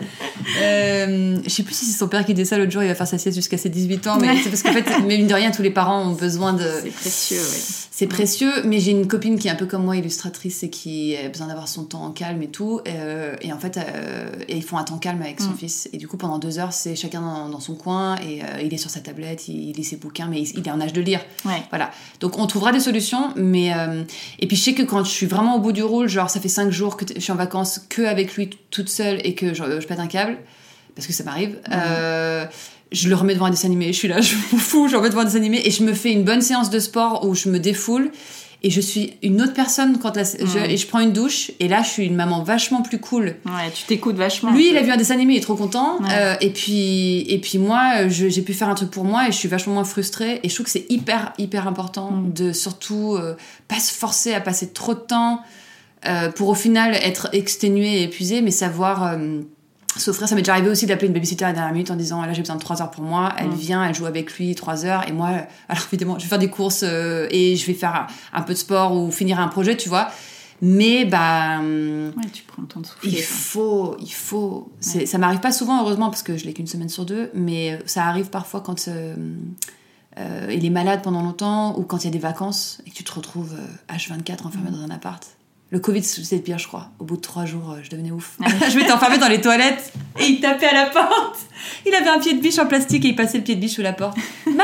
Euh, je sais plus si c'est son père qui dit ça l'autre jour, il va faire sa sieste jusqu'à ses 18 ans, mais c'est parce qu'en fait, mais mine de rien, tous les parents ont besoin de.
C'est précieux, oui.
C'est précieux, mais j'ai une copine qui est un peu comme moi, illustratrice, et qui a besoin d'avoir son temps en calme et tout. euh, et en fait, euh, et ils font un temps calme avec son
Mm.
fils. Et du coup, pendant deux heures, c'est chacun dans, son coin, et euh, il est sur sa tablette, il, il lit ses bouquins, mais il, il est en âge de lire.
Ouais.
Voilà. Donc on trouvera des solutions, mais euh, et puis je sais que quand je suis vraiment au bout du rôle, genre ça fait cinq jours que je suis en vacances que avec lui toute seule et que je, je pète un câble, parce que ça m'arrive. euh, je le remets devant un dessin animé, je suis là, je m'en fous, je remets devant un dessin animé et je me fais une bonne séance de sport où je me défoule et je suis une autre personne quand la- je, et je prends une douche et là je suis une maman vachement plus cool.
Ouais, tu t'écoutes vachement.
Lui, il a vu un dessin animé, il est trop content.
Ouais.
Euh, et puis, et puis moi, je- j'ai pu faire un truc pour moi et je suis vachement moins frustrée. Et je trouve que c'est hyper, hyper important
Mm.
de surtout euh, pas se forcer à passer trop de temps euh, pour au final être exténué et épuisé, mais savoir euh, s'offrir. Ça m'est déjà arrivé aussi d'appeler une babysitter à la dernière minute en disant là j'ai besoin de 3 heures pour moi. Elle
Mm.
vient, elle joue avec lui 3 heures et moi, euh, alors évidemment, je vais faire des courses euh, et je vais faire un, un peu de sport ou finir un projet, tu vois. Mais bah. hum,
Ouais, tu prends le temps de souffler.
il faut, il faut. Ça m'arrive pas souvent, heureusement, parce que je l'ai qu'une semaine sur deux, mais euh, ça arrive parfois quand euh, euh, il est malade pendant longtemps ou quand il y a des vacances et que tu te retrouves euh, H24 enfermé dans un appart. Le Covid, c'est le pire, je crois. Au bout de trois jours, euh, je devenais ouf. je m'étais enfermée dans les toilettes et il tapait à la porte. Il avait un pied de biche en plastique et il passait le pied de biche sous la porte. Maman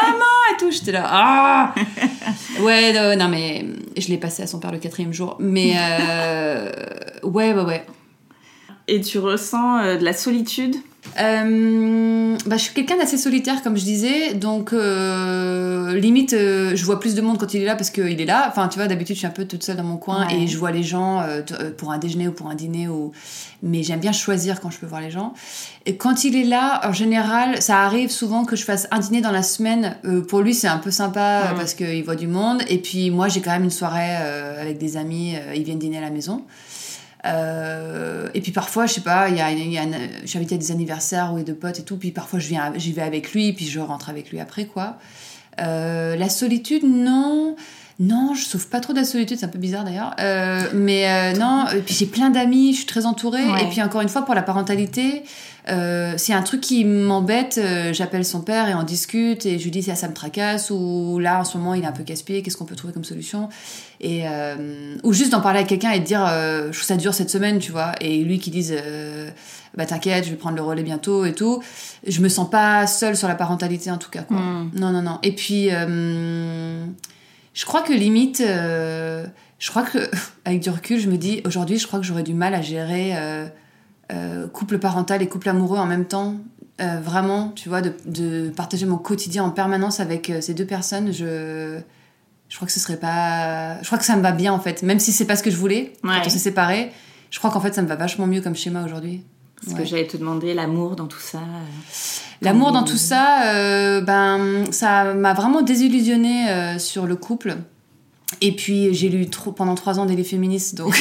et tout. J'étais là, ah Ouais, non, mais je l'ai passé à son père le quatrième jour. Mais euh, ouais, ouais, ouais.
Et tu ressens euh, de la solitude?
Euh, bah, je suis quelqu'un d'assez solitaire, comme je disais, donc euh, limite, euh, je vois plus de monde quand il est là parce qu'il est là. Enfin, tu vois, d'habitude, je suis un peu toute seule dans mon coin et je vois les gens pour un déjeuner ou pour un dîner. Ou... Mais j'aime bien choisir quand je peux voir les gens. Et quand il est là, en général, ça arrive souvent que je fasse un dîner dans la semaine. pour lui, c'est un peu sympa parce qu'il voit du monde. Et puis moi, j'ai quand même une soirée avec des amis. ils viennent dîner à la maison. Euh, et puis parfois, je sais pas, il y a, y a je suis invitée à des anniversaires ou de potes et tout, puis parfois je viens, j'y vais avec lui, puis je rentre avec lui après, quoi. Euh, la solitude, non. Non, je souffre pas trop de la solitude, c'est un peu bizarre d'ailleurs. Euh, mais non, et puis j'ai plein d'amis, je suis très entourée. Et puis encore une fois, pour la parentalité, euh, c'est un truc qui m'embête. Euh, j'appelle son père et on discute et je lui dis ça, ça me tracasse ou là en ce moment il est un peu casse-pied, qu'est-ce qu'on peut trouver comme solution? Et euh, ou juste d'en parler à quelqu'un et de dire je trouve ça dure cette semaine, tu vois? Et lui qui dise bah t'inquiète, je vais prendre le relais bientôt et tout. Je me sens pas seule sur la parentalité en tout cas quoi. Mm. Non non non. Et puis je crois que limite, je crois que avec du recul, je me dis aujourd'hui, je crois que j'aurais du mal à gérer euh, couple parental et couple amoureux en même temps. Euh, vraiment, tu vois, de, partager mon quotidien en permanence avec euh, ces deux personnes, je, je crois que ce serait pas. Je crois que ça me va bien en fait, même si c'est pas ce que je voulais quand on s'est séparés. Je crois qu'en fait, ça me va vachement mieux comme schéma aujourd'hui.
Ce que j'allais te demander, l'amour dans tout ça.
L'amour dans tout ça, ben, ça m'a vraiment désillusionné sur le couple. Et puis j'ai lu trop, pendant trois ans des livres féministes, donc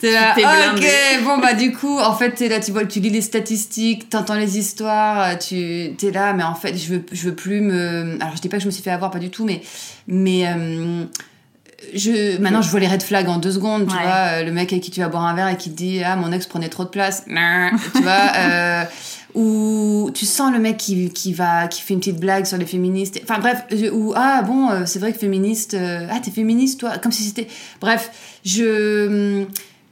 t'es là, ok, bon bah du coup, en fait t'es là, tu vois, tu lis les statistiques, t'entends les histoires, tu t'es là, mais en fait je veux, je veux plus me, alors je dis pas que je me suis fait avoir, pas du tout, mais mais euh, je, maintenant je vois les red flags en deux secondes, tu vois, le mec avec qui tu vas boire un verre et qui te dit ah mon ex prenait trop de place, tu vois. Euh, ou tu sens le mec qui, qui va qui fait une petite blague sur les féministes enfin bref ou ah bon euh, c'est vrai que féministe euh, ah t'es féministe toi comme si c'était bref je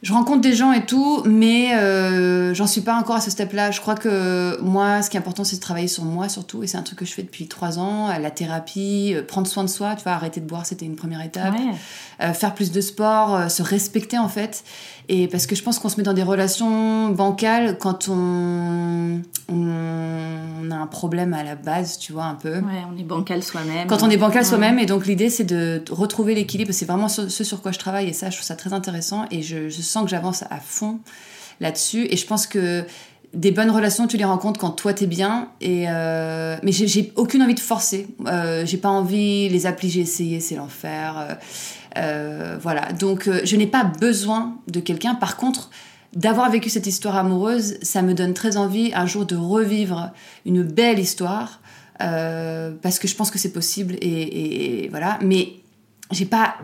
je rencontre des gens et tout, mais euh, j'en suis pas encore à ce step-là. Je crois que moi, ce qui est important, c'est de travailler sur moi surtout, et c'est un truc que je fais depuis trois ans. La thérapie, prendre soin de soi, tu vois, arrêter de boire, c'était une première étape. Faire plus de sport, se respecter en fait. Et parce que je pense qu'on se met dans des relations bancales quand on, on a un problème à la base, tu vois, un peu.
Ouais, on est bancal soi-même.
Quand on est bancal soi-même, et donc l'idée c'est de retrouver l'équilibre. C'est vraiment ce, sur quoi je travaille, et ça, je trouve ça très intéressant. Et je, je sens que j'avance à fond là-dessus. Et je pense que des bonnes relations, tu les rencontres quand toi t'es bien. Et euh, mais j'ai aucune envie de forcer. Euh, j'ai pas envie. Les applis, j'ai essayé, c'est l'enfer. Euh, euh voilà. Donc euh, je n'ai pas besoin de quelqu'un. Par contre, d'avoir vécu cette histoire amoureuse, ça me donne très envie un jour de revivre une belle histoire. parce que je pense que c'est possible et, et voilà. Mais j'ai pas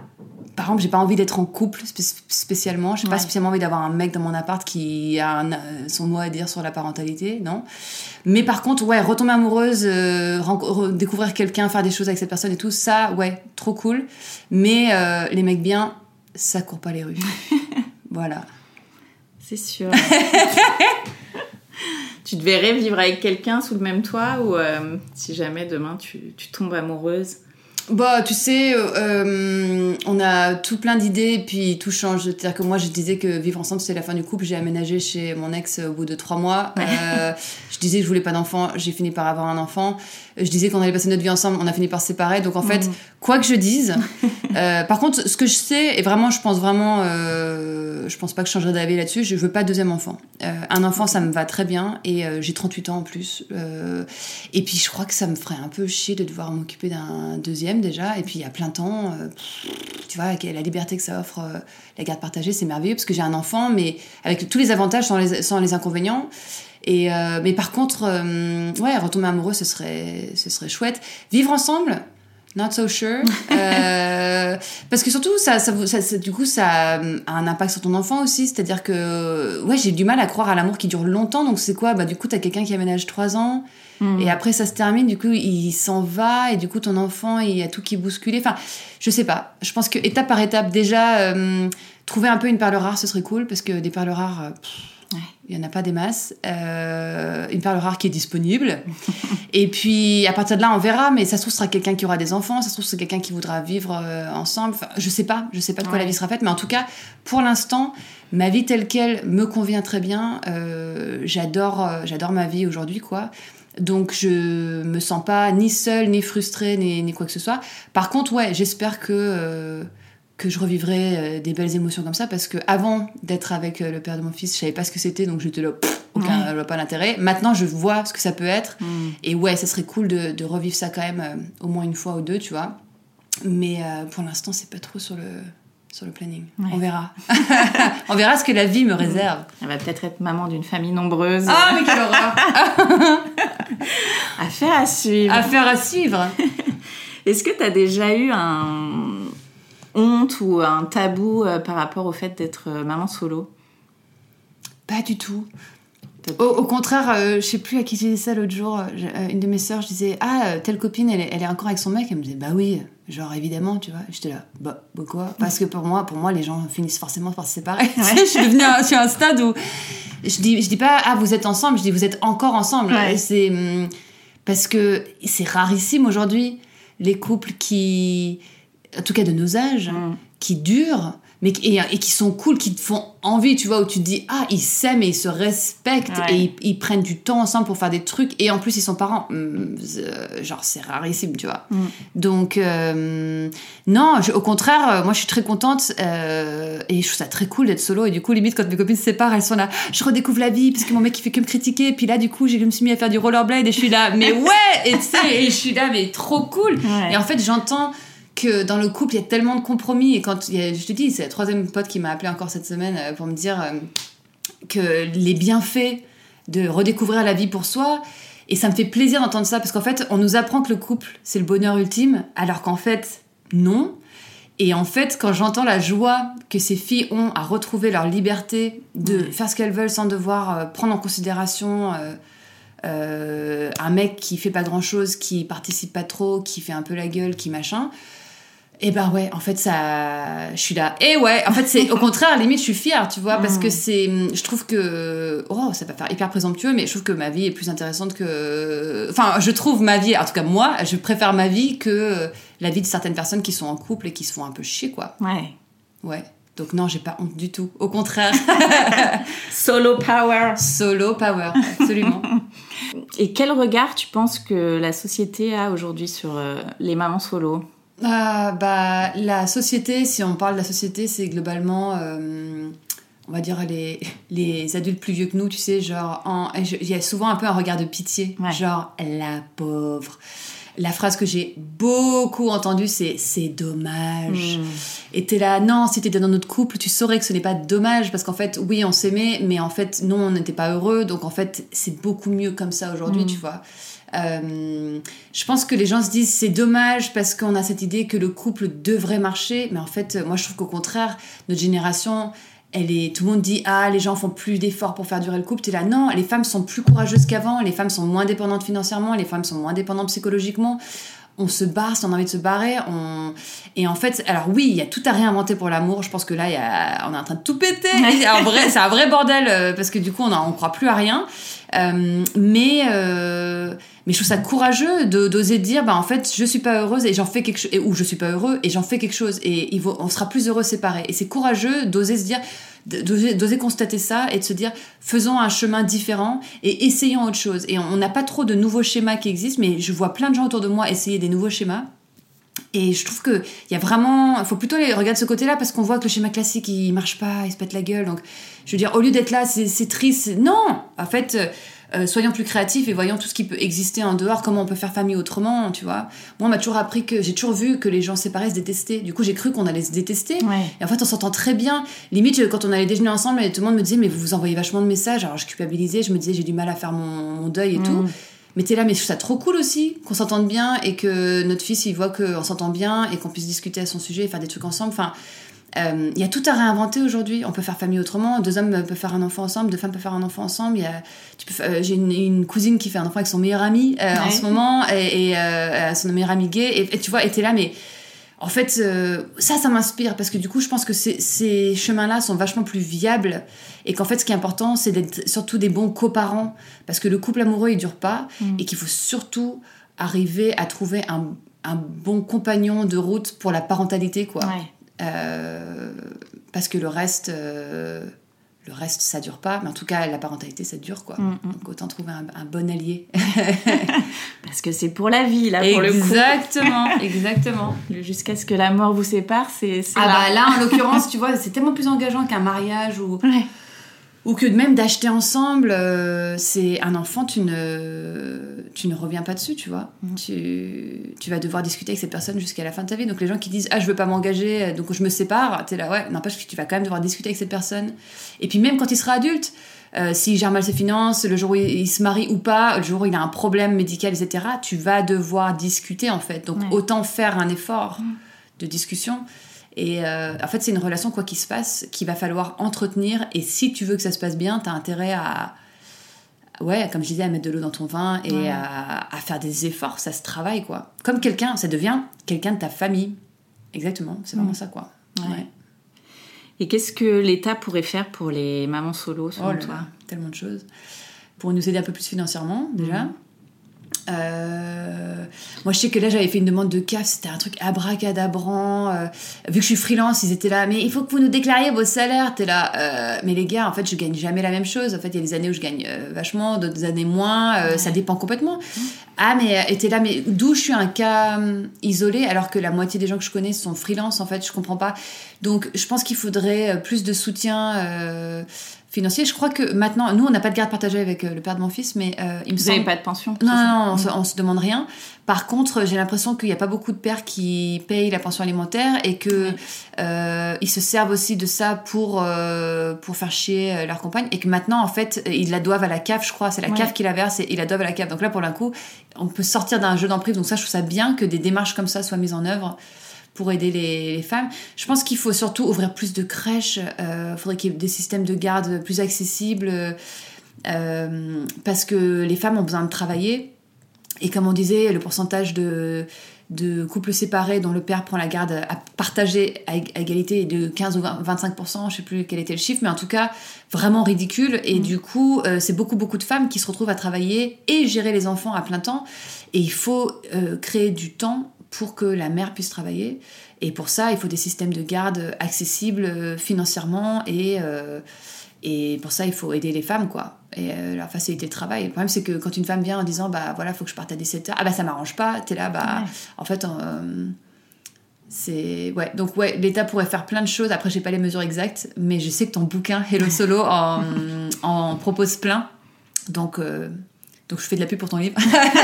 par exemple, j'ai pas envie d'être en couple spécialement. J'ai pas spécialement envie d'avoir un mec dans mon appart qui a son mot à dire sur la parentalité, non. Mais par contre, ouais, retomber amoureuse, euh, découvrir quelqu'un, faire des choses avec cette personne et tout, ça, ouais, trop cool. Mais euh, les mecs bien, ça court pas les rues. voilà.
C'est sûr. tu te verrais vivre avec quelqu'un sous le même toit ou euh, si jamais demain tu, tu tombes amoureuse?
Bah, tu sais, euh, on a tout plein d'idées et puis tout change. C'est-à-dire que moi, je disais que vivre ensemble, c'est la fin du couple. J'ai aménagé chez mon ex au bout de trois mois. Euh, je disais que je voulais pas d'enfant. J'ai fini par avoir un enfant. Je disais qu'on allait passer notre vie ensemble. On a fini par se séparer. Donc, en fait, mhm. quoi que je dise. euh, par contre, ce que je sais, et vraiment, je pense vraiment, euh, je pense pas que je changerai d'avis là-dessus. Je veux pas de deuxième enfant. Euh, un enfant, ça me va très bien. Et euh, j'ai 38 ans en plus. et puis, je crois que ça me ferait un peu chier de devoir m'occuper d'un deuxième déjà, et puis à plein temps, euh, tu vois, la liberté que ça offre, euh, la garde partagée, c'est merveilleux parce que j'ai un enfant, mais avec tous les avantages sans les, sans les inconvénients. Et euh, mais par contre, ouais, retomber amoureux, ce serait, ce serait chouette. Vivre ensemble, not so sure. parce que surtout, ça, ça, ça, du coup, ça a un impact sur ton enfant aussi. C'est-à-dire que, ouais, j'ai du mal à croire à l'amour qui dure longtemps. Donc c'est quoi? Bah du coup, t'as quelqu'un qui aménage trois ans. Hmm. Et après, ça se termine, du coup, il s'en va, et du coup, ton enfant, il y a tout qui est bousculé. Enfin, je sais pas. Je pense que étape par étape, déjà, euh, trouver un peu une perle rare, ce serait cool, parce que des perles rares, euh, Il n'y en a pas des masses. Euh, une perle rare qui est disponible. et puis, à partir de là, on verra. Mais ça se trouve, ce sera quelqu'un qui aura des enfants. Ça se trouve, c'est quelqu'un qui voudra vivre euh, ensemble. Enfin, je sais pas. Je sais pas de quoi la vie sera faite. Mais en tout cas, pour l'instant, ma vie telle qu'elle me convient très bien. Euh, j'adore, j'adore ma vie aujourd'hui, quoi. Donc je me sens pas ni seule, ni frustrée, ni, ni quoi que ce soit. Par contre, ouais, j'espère que que je revivrai euh, des belles émotions comme ça parce que avant d'être avec euh, le père de mon fils, je savais pas ce que c'était donc j'étais là, aucun, je vois pas l'intérêt. Maintenant, je vois ce que ça peut être mm. et ouais, ça serait cool de, de revivre ça quand même euh, au moins une fois ou deux, tu vois. Mais pour l'instant, c'est pas trop sur le sur le planning. On verra. On verra ce que la vie me réserve.
Elle va peut-être être maman d'une famille nombreuse.
Ah, mais quelle horreur
Affaire à suivre.
Affaire à suivre.
Est-ce que tu as déjà eu un, honte ou un tabou euh, par rapport au fait d'être euh, maman solo?
Pas du tout. Au, contraire, euh, je sais plus à qui j'ai dit ça l'autre jour. une de mes sœurs, je disais Ah, telle copine, elle, est encore avec son mec. Elle me disait Bah oui, genre évidemment, tu vois. J'étais là Bah pourquoi? Parce que pour moi, pour moi, les gens finissent forcément par se séparer. je suis devenue à, je un stade où je dis, je dis pas Ah, vous êtes ensemble, je dis Vous êtes encore ensemble. C'est hum, parce que c'est rarissime aujourd'hui les couples qui en tout cas de nos âges, mm. qui durent, mais et, et, qui sont cool, qui te font envie, tu vois, où tu te dis, ah, ils s'aiment et ils se respectent et ils, prennent du temps ensemble pour faire des trucs et en plus ils sont parents. Mm, euh, genre, c'est rarissime, tu vois. Mm. Donc, euh, non, au contraire, euh, moi je suis très contente et je trouve ça très cool d'être solo et du coup, limite, quand mes copines se séparent, elles sont là, je redécouvre la vie parce que mon mec il fait que me critiquer. Puis là, du coup, je me suis mis à faire du rollerblade et je suis là, mais ouais, et tu sais, et je suis là, mais trop cool. Et en fait, j'entends que dans le couple, il y a tellement de compromis. Et quand, je te dis, c'est la troisième pote qui m'a appelé encore cette semaine euh, pour me dire euh, que les bienfaits de redécouvrir la vie pour soi. Et ça me fait plaisir d'entendre ça parce qu'en fait, on nous apprend que le couple, c'est le bonheur ultime, alors qu'en fait, non. Et en fait, quand j'entends la joie que ces filles ont à retrouver leur liberté de faire ce qu'elles veulent sans devoir euh, prendre en considération un mec qui fait pas grand chose, qui participe pas trop, qui fait un peu la gueule, qui machin, et ben ouais, en fait ça, je suis là. Et ouais, en fait c'est au contraire, limite je suis fière, tu vois, parce que mm. c'est, je trouve que, oh, ça va faire hyper présomptueux, mais je trouve que ma vie est plus intéressante que, enfin, je trouve ma vie, en tout cas moi, je préfère ma vie que la vie de certaines personnes qui sont en couple et qui se font un peu chier, quoi.
Ouais.
Ouais. Donc non, j'ai pas honte du tout. Au contraire.
Solo power.
Solo power, absolument.
Et quel regard tu penses que la société a aujourd'hui sur euh, les mamans solo?
Ah, bah, La société, si on parle de la société, c'est globalement, euh, on va dire, les, les adultes plus vieux que nous, tu sais, genre, il y a souvent un peu un regard de pitié, genre, la pauvre. La phrase que j'ai beaucoup entendue, c'est c'est dommage. Hmm. Et t'es là, non, si t'étais dans notre couple, tu saurais que ce n'est pas dommage parce qu'en fait, oui, on s'aimait, mais en fait, non, on n'était pas heureux. Donc en fait, c'est beaucoup mieux comme ça aujourd'hui, hmm. tu vois. Euh, je pense que les gens se disent c'est dommage parce qu'on a cette idée que le couple devrait marcher, mais en fait, moi je trouve qu'au contraire, notre génération, elle est, tout le monde dit ah les gens font plus d'efforts pour faire durer le couple. T'es là non, les femmes sont plus courageuses qu'avant, les femmes sont moins dépendantes financièrement, les femmes sont moins dépendantes psychologiquement. On se barre si on a envie de se barrer. On... Et en fait, alors oui, il y a tout à réinventer pour l'amour. Je pense que là, y a... on est en train de tout péter. c'est un vrai, c'est un vrai bordel euh, parce que du coup, on ne croit plus à rien. Euh, mais euh, mais je trouve ça courageux d'oser dire, bah en fait, je suis pas heureuse et j'en fais quelque chose, ou je suis pas heureux et j'en fais quelque chose et il on sera plus heureux séparés. Et c'est courageux d'oser se dire, d'oser constater ça et de se dire, faisons un chemin différent et essayons autre chose. Et on n'a pas trop de nouveaux schémas qui existent, mais je vois plein de gens autour de moi essayer des nouveaux schémas. Et je trouve qu'il y a vraiment. Il faut plutôt regarder de ce côté-là parce qu'on voit que le schéma classique il marche pas, il se pète la gueule. Donc, je veux dire, au lieu d'être là, c'est triste. Non En fait, euh, soyons plus créatifs et voyons tout ce qui peut exister en dehors, comment on peut faire famille autrement, tu vois. Moi, on m'a toujours appris que j'ai toujours vu que les gens séparés se détestaient. Du coup, j'ai cru qu'on allait se détester. Et en fait, on s'entend très bien. Limite, quand on allait déjeuner ensemble, tout le monde me disait, mais vous vous envoyez vachement de messages. Alors, je culpabilisais, je me disais, j'ai du mal à faire mon, deuil et tout. Mm. Mais t'es là, mais je trouve ça trop cool aussi qu'on s'entende bien et que notre fils il voit qu'on s'entend bien et qu'on puisse discuter à son sujet et faire des trucs ensemble. Enfin, euh, il y a tout à réinventer aujourd'hui. On peut faire famille autrement. Deux hommes peuvent faire un enfant ensemble, deux femmes peuvent faire un enfant ensemble. Euh, j'ai une, cousine qui fait un enfant avec son meilleur ami euh, en ce moment et, son meilleur ami gay. Et, tu vois, t'es là, mais en fait, ça, ça m'inspire parce que du coup, je pense que ces, chemins-là sont vachement plus viables et qu'en fait, ce qui est important, c'est d'être surtout des bons coparents parce que le couple amoureux, il dure pas
Mm.
et qu'il faut surtout arriver à trouver un, un bon compagnon de route pour la parentalité, quoi.
Ouais.
Euh, parce que le reste, euh, le reste, ça dure pas. Mais en tout cas, la parentalité, ça dure, quoi.
Mm, mm.
Donc autant trouver un, un bon allié.
Parce que c'est pour la vie, là, pour le coup.
exactement, exactement.
Jusqu'à ce que la mort vous sépare, c'est c'est
Ah
là.
bah là, en l'occurrence, tu vois, c'est tellement plus engageant qu'un mariage ou,
Ouais.
Ou que même d'acheter ensemble. euh, c'est un enfant, tu ne, tu ne reviens pas dessus, tu vois.
Mhm.
Tu, tu vas devoir discuter avec cette personne jusqu'à la fin de ta vie. Donc les gens qui disent ah je veux pas m'engager, donc je me sépare, t'es là ouais, n'empêche que tu vas quand même devoir discuter avec cette personne. Et puis même quand il sera adulte. euh, s'il gère mal ses finances, le jour où il, il se marie ou pas, le jour où il a un problème médical, etc., tu vas devoir discuter en fait. Donc
Ouais.
autant faire un effort de discussion. Et euh, en fait, c'est une relation, quoi qu'il se passe, qu'il va falloir entretenir. Et si tu veux que ça se passe bien, tu as intérêt à, ouais, comme je disais, à mettre de l'eau dans ton vin et
Ouais.
à, à faire des efforts. Ça se travaille, quoi. Comme quelqu'un, ça devient quelqu'un de ta famille. Exactement, c'est vraiment ça, quoi.
Ouais.
Ouais.
Et qu'est-ce que l'État pourrait faire pour les mamans solo, selon
Oh là
toi?
là, tellement de choses. Pour nous aider un peu plus financièrement, déjà.
Mhm.
Euh, moi, je sais que là, j'avais fait une demande de CAF, c'était un truc abracadabrant. euh, vu que je suis freelance, ils étaient là, mais il faut que vous nous déclariez vos salaires. T'es là, euh, mais les gars, en fait, je gagne jamais la même chose. En fait, il y a des années où je gagne vachement, d'autres années moins. Ça dépend complètement. Ah, mais t'es là, mais d'où je suis un cas hum, isolé alors que la moitié des gens que je connais sont freelance, en fait, je comprends pas. Donc, je pense qu'il faudrait plus de soutien. Financier. Je crois que maintenant, nous, on n'a pas de garde partagée avec euh, le père de mon fils, mais euh, il me
Vous
semble.
n'avez pas de pension
Non, non, non, on, se, on se demande rien. Par contre, j'ai l'impression qu'il n'y a pas beaucoup de pères qui payent la pension alimentaire et que euh, ils se servent aussi de ça pour euh, pour faire chier leur compagne et que maintenant, en fait, ils la doivent à la CAF, je crois. C'est la. CAF qui la verse et ils la doivent à la CAF. Donc là, pour le coup, on peut sortir d'un jeu d'emprise. Donc ça, je trouve ça bien que des démarches comme ça soient mises en œuvre pour aider les, les femmes. Je pense qu'il faut surtout ouvrir plus de crèches. Il faudrait qu'il y ait des systèmes de garde plus accessibles. euh, parce que les femmes ont besoin de travailler. Et comme on disait, le pourcentage de, de couples séparés dont le père prend la garde à partager à, ég- à égalité est de 15 ou 20 25%, je sais plus quel était le chiffre, mais en tout cas vraiment ridicule. Et du coup, euh, c'est beaucoup, beaucoup de femmes qui se retrouvent à travailler et gérer les enfants à plein temps. Et il faut euh, créer du temps pour que la mère puisse travailler. Et pour ça, il faut des systèmes de garde accessibles euh, financièrement et, euh, et pour ça, il faut aider les femmes, quoi. Et euh, leur faciliter le travail. Le problème, c'est que quand une femme vient en disant, bah voilà, faut que je parte à 17h, ah bah ça m'arrange pas, t'es là, bah
Ouais.
en fait, euh, c'est. Ouais, donc ouais, l'État pourrait faire plein de choses. Après, j'ai pas les mesures exactes, mais je sais que ton bouquin, Hello Solo, en, en propose plein. Donc, donc je fais de la pub pour ton livre.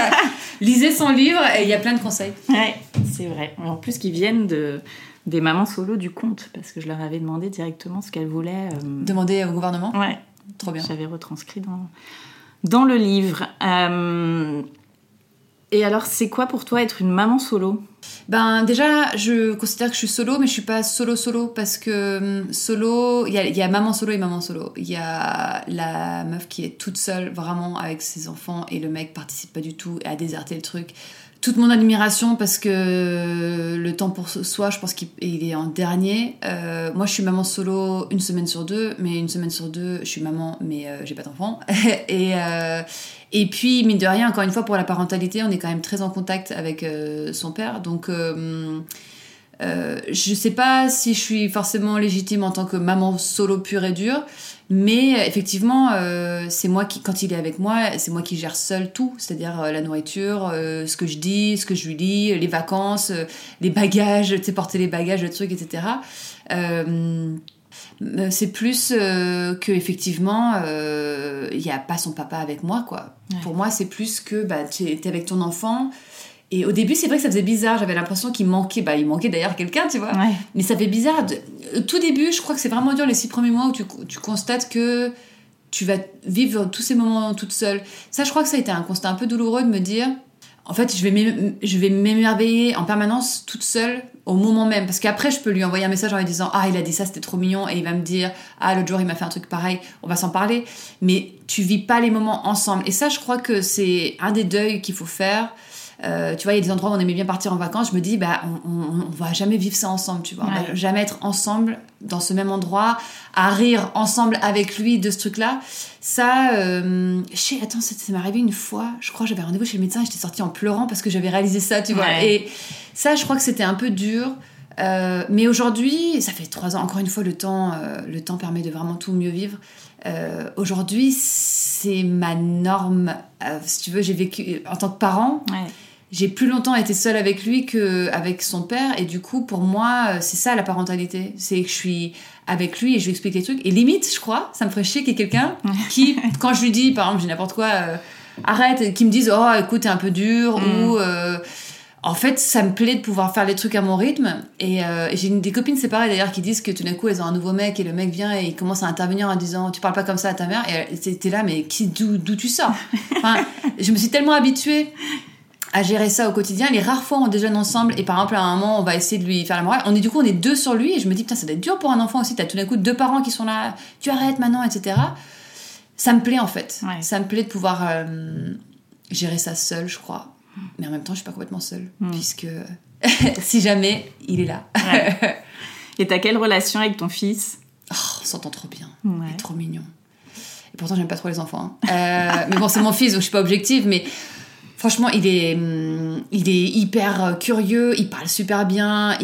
Lisez son livre et il y a plein de conseils.
Ouais, c'est vrai. En plus, qu'ils viennent de, des mamans solo du compte, parce que je leur avais demandé directement ce qu'elles voulaient. euh,
Demandez au gouvernement?
Ouais,
Trop bien.
j'avais retranscrit dans, dans le livre. Euh, Et alors, c'est quoi pour toi être une maman solo?
Ben déjà, je considère que je suis solo, mais je suis pas solo solo parce que hum, solo, il y a, il y a maman solo et maman solo. Il y a la meuf qui est toute seule vraiment avec ses enfants et le mec participe pas du tout et a déserté le truc. Toute mon admiration parce que le temps pour soi, je pense qu'il il est en dernier. Euh, moi, je suis maman solo une semaine sur deux, mais une semaine sur deux, je suis maman, mais euh, j'ai pas d'enfant. et euh, et puis, mine de rien, encore une fois, pour la parentalité, on est quand même très en contact avec son père. Donc, je sais pas si je suis forcément légitime en tant que maman solo pure et dure, mais euh, effectivement, euh, c'est moi qui, quand il est avec moi, c'est moi qui gère seul tout, c'est-à-dire euh, la nourriture, euh, ce que je dis, ce que je lui dis, les vacances, les bagages, tu sais, porter les bagages, le truc, etc. C'est plus que effectivement il n'y a pas son papa avec moi quoi
Ouais.
pour moi c'est plus que bah tu es avec ton enfant et au début c'est vrai que ça faisait bizarre j'avais l'impression qu'il manquait bah il manquait d'ailleurs quelqu'un tu vois
Ouais.
mais ça fait bizarre au tout début je crois que c'est vraiment dur les six premiers mois où tu, tu constates que tu vas vivre tous ces moments toute seule ça je crois que ça a été un constat un peu douloureux de me dire en fait, je vais m'é- je vais m'émerveiller en permanence toute seule au moment même. Parce qu'après, je peux lui envoyer un message en lui disant Ah, il a dit ça, c'était trop mignon. Et il va me dire Ah, l'autre jour, il m'a fait un truc pareil. On va s'en parler. Mais tu vis pas les moments ensemble. Et ça, je crois que c'est un des deuils qu'il faut faire. Euh, tu vois, il y a des endroits où on aimait bien partir en vacances. Je me dis, bah, on, on, va jamais vivre ça ensemble, tu vois. On va jamais être ensemble dans ce même endroit, à rire ensemble avec lui de ce truc-là. Ça, euh, je sais, attends, ça, m'est arrivé une fois. Je crois, j'avais rendez-vous chez le médecin. J'étais sortie en pleurant parce que j'avais réalisé ça, tu vois. Et ça, je crois que c'était un peu dur. Euh, mais aujourd'hui, ça fait trois ans. Encore une fois, le temps, euh, le temps permet de vraiment tout mieux vivre. Euh, aujourd'hui, c'est ma norme. si tu veux, j'ai vécu en tant que parent. J'ai plus longtemps été seule avec lui qu'avec son père. Et du coup, pour moi, c'est ça la parentalité. C'est que je suis avec lui et je lui explique les trucs. Et limite, je crois, ça me ferait chier qu'il y ait quelqu'un qui, quand je lui dis, par exemple, j'ai n'importe quoi, arrête, qui me dise, oh, écoute, t'es un peu dur, mm. ou en fait, ça me plaît de pouvoir faire les trucs à mon rythme. Et, euh, j'ai des copines séparées d'ailleurs qui disent que tout d'un coup elles ont un nouveau mec et le mec vient et il commence à intervenir en disant tu parles pas comme ça à ta mère. Et c'était là, mais d'où tu sors? Enfin, Je me suis tellement habituée à gérer ça au quotidien. Les rares fois on déjeune ensemble et par exemple à un moment on va essayer de lui faire la morale. On est du coup on est deux sur lui et je me dis putain ça doit être dur pour un enfant aussi. T'as tout d'un coup deux parents qui sont là, tu arrêtes maintenant, etc. Ça me plaît en fait. Ça me plaît de pouvoir euh, gérer ça seul, je crois. Mais en même temps, je suis pas complètement seule, hmm. puisque si jamais, il est là.
Et t'as quelle relation avec ton fils?
Oh, On s'entend trop bien. Il est trop mignon. Et pourtant, j'aime pas trop les enfants. Hein. Euh, mais bon, c'est mon fils, donc je suis pas objective. Mais franchement, il est, hmm, il est hyper curieux. Il parle super bien.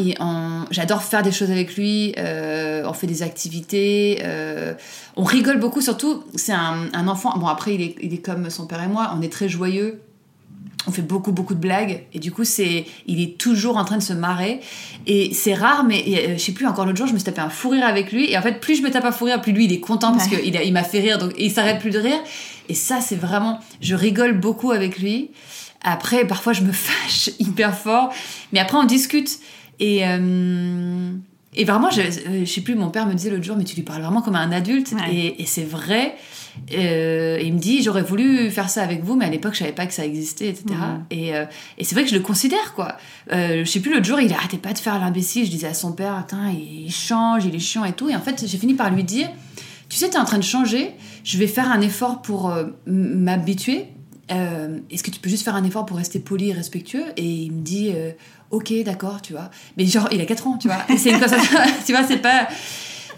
J'adore faire des choses avec lui. Euh, on fait des activités. Euh, on rigole beaucoup. Surtout, c'est un, un, enfant. Bon, après, il est, il est comme son père et moi. On est très joyeux on fait beaucoup beaucoup de blagues et du coup c'est il est toujours en train de se marrer et c'est rare mais euh, je sais plus encore l'autre jour je me suis tapé un fou rire avec lui et en fait plus je me tape un fou rire plus lui il est content parce qu'il il m'a fait rire donc il s'arrête plus de rire et ça c'est vraiment je rigole beaucoup avec lui après parfois je me fâche hyper fort mais après on discute et euh, et vraiment, je, euh, je sais plus, mon père me disait l'autre jour, mais tu lui parles vraiment comme un adulte. Et, c'est vrai. Euh, il me dit, j'aurais voulu faire ça avec vous, mais à l'époque, je savais pas que ça existait, etc. Et, euh, et c'est vrai que je le considère, quoi. Je sais plus, l'autre jour, il arrêtait pas de faire l'imbécile. Je disais à son père, attends, il change, il est chiant et tout. Et en fait, j'ai fini par lui dire, tu sais, tu es en train de changer, je vais faire un effort pour m'habituer. Est-ce que tu peux juste faire un effort pour rester poli et respectueux? Et il me dit, ok, d'accord, tu vois. Mais genre, il a 4 ans, tu vois. C'est une tu vois, c'est pas.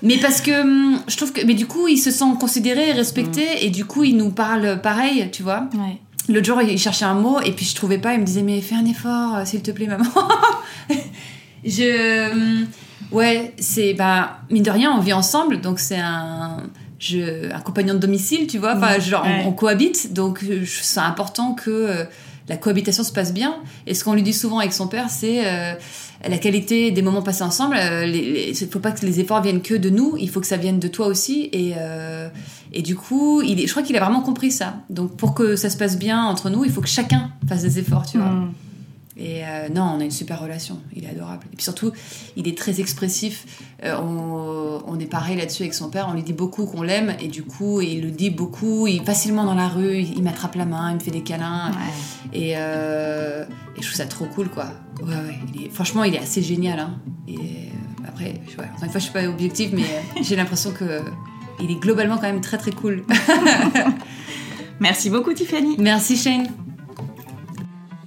Mais parce que hum, je trouve que. Mais du coup, il se sent considéré, respecté, mm. et du coup, il nous parle pareil, tu vois. Ouais. L'autre jour, il cherchait un mot, et puis je trouvais pas, il me disait, mais fais un effort, euh, s'il te plaît, maman. je. Hum, ouais, c'est. Bah, mine de rien, on vit ensemble, donc c'est un. Je, un compagnon de domicile, tu vois. Enfin, mm. genre, on, cohabite, donc c'est important que euh, la cohabitation se passe bien. Et ce qu'on lui dit souvent avec son père, c'est euh, la qualité des moments passés ensemble. Euh, il ne faut pas que les efforts viennent que de nous, il faut que ça vienne de toi aussi. Et, euh, et du coup, il je crois qu'il a vraiment compris ça. Donc pour que ça se passe bien entre nous, il faut que chacun fasse des efforts, tu vois. Mm. Et euh, non, on a une super relation. Il est adorable. Et puis surtout, il est très expressif. Euh, on, est pareil là-dessus avec son père. On lui dit beaucoup qu'on l'aime. Et du coup, il le dit beaucoup. Il facilement dans la rue. Il, m'attrape la main. Il me fait des câlins. Euh, et, je trouve ça trop cool, quoi. Ouais, ouais. franchement, il est assez génial. Hein. Et après, ouais, une fois, je suis pas objective, mais j'ai l'impression que il est globalement quand même très très cool.
Merci beaucoup, Tiffany.
Merci, Shane.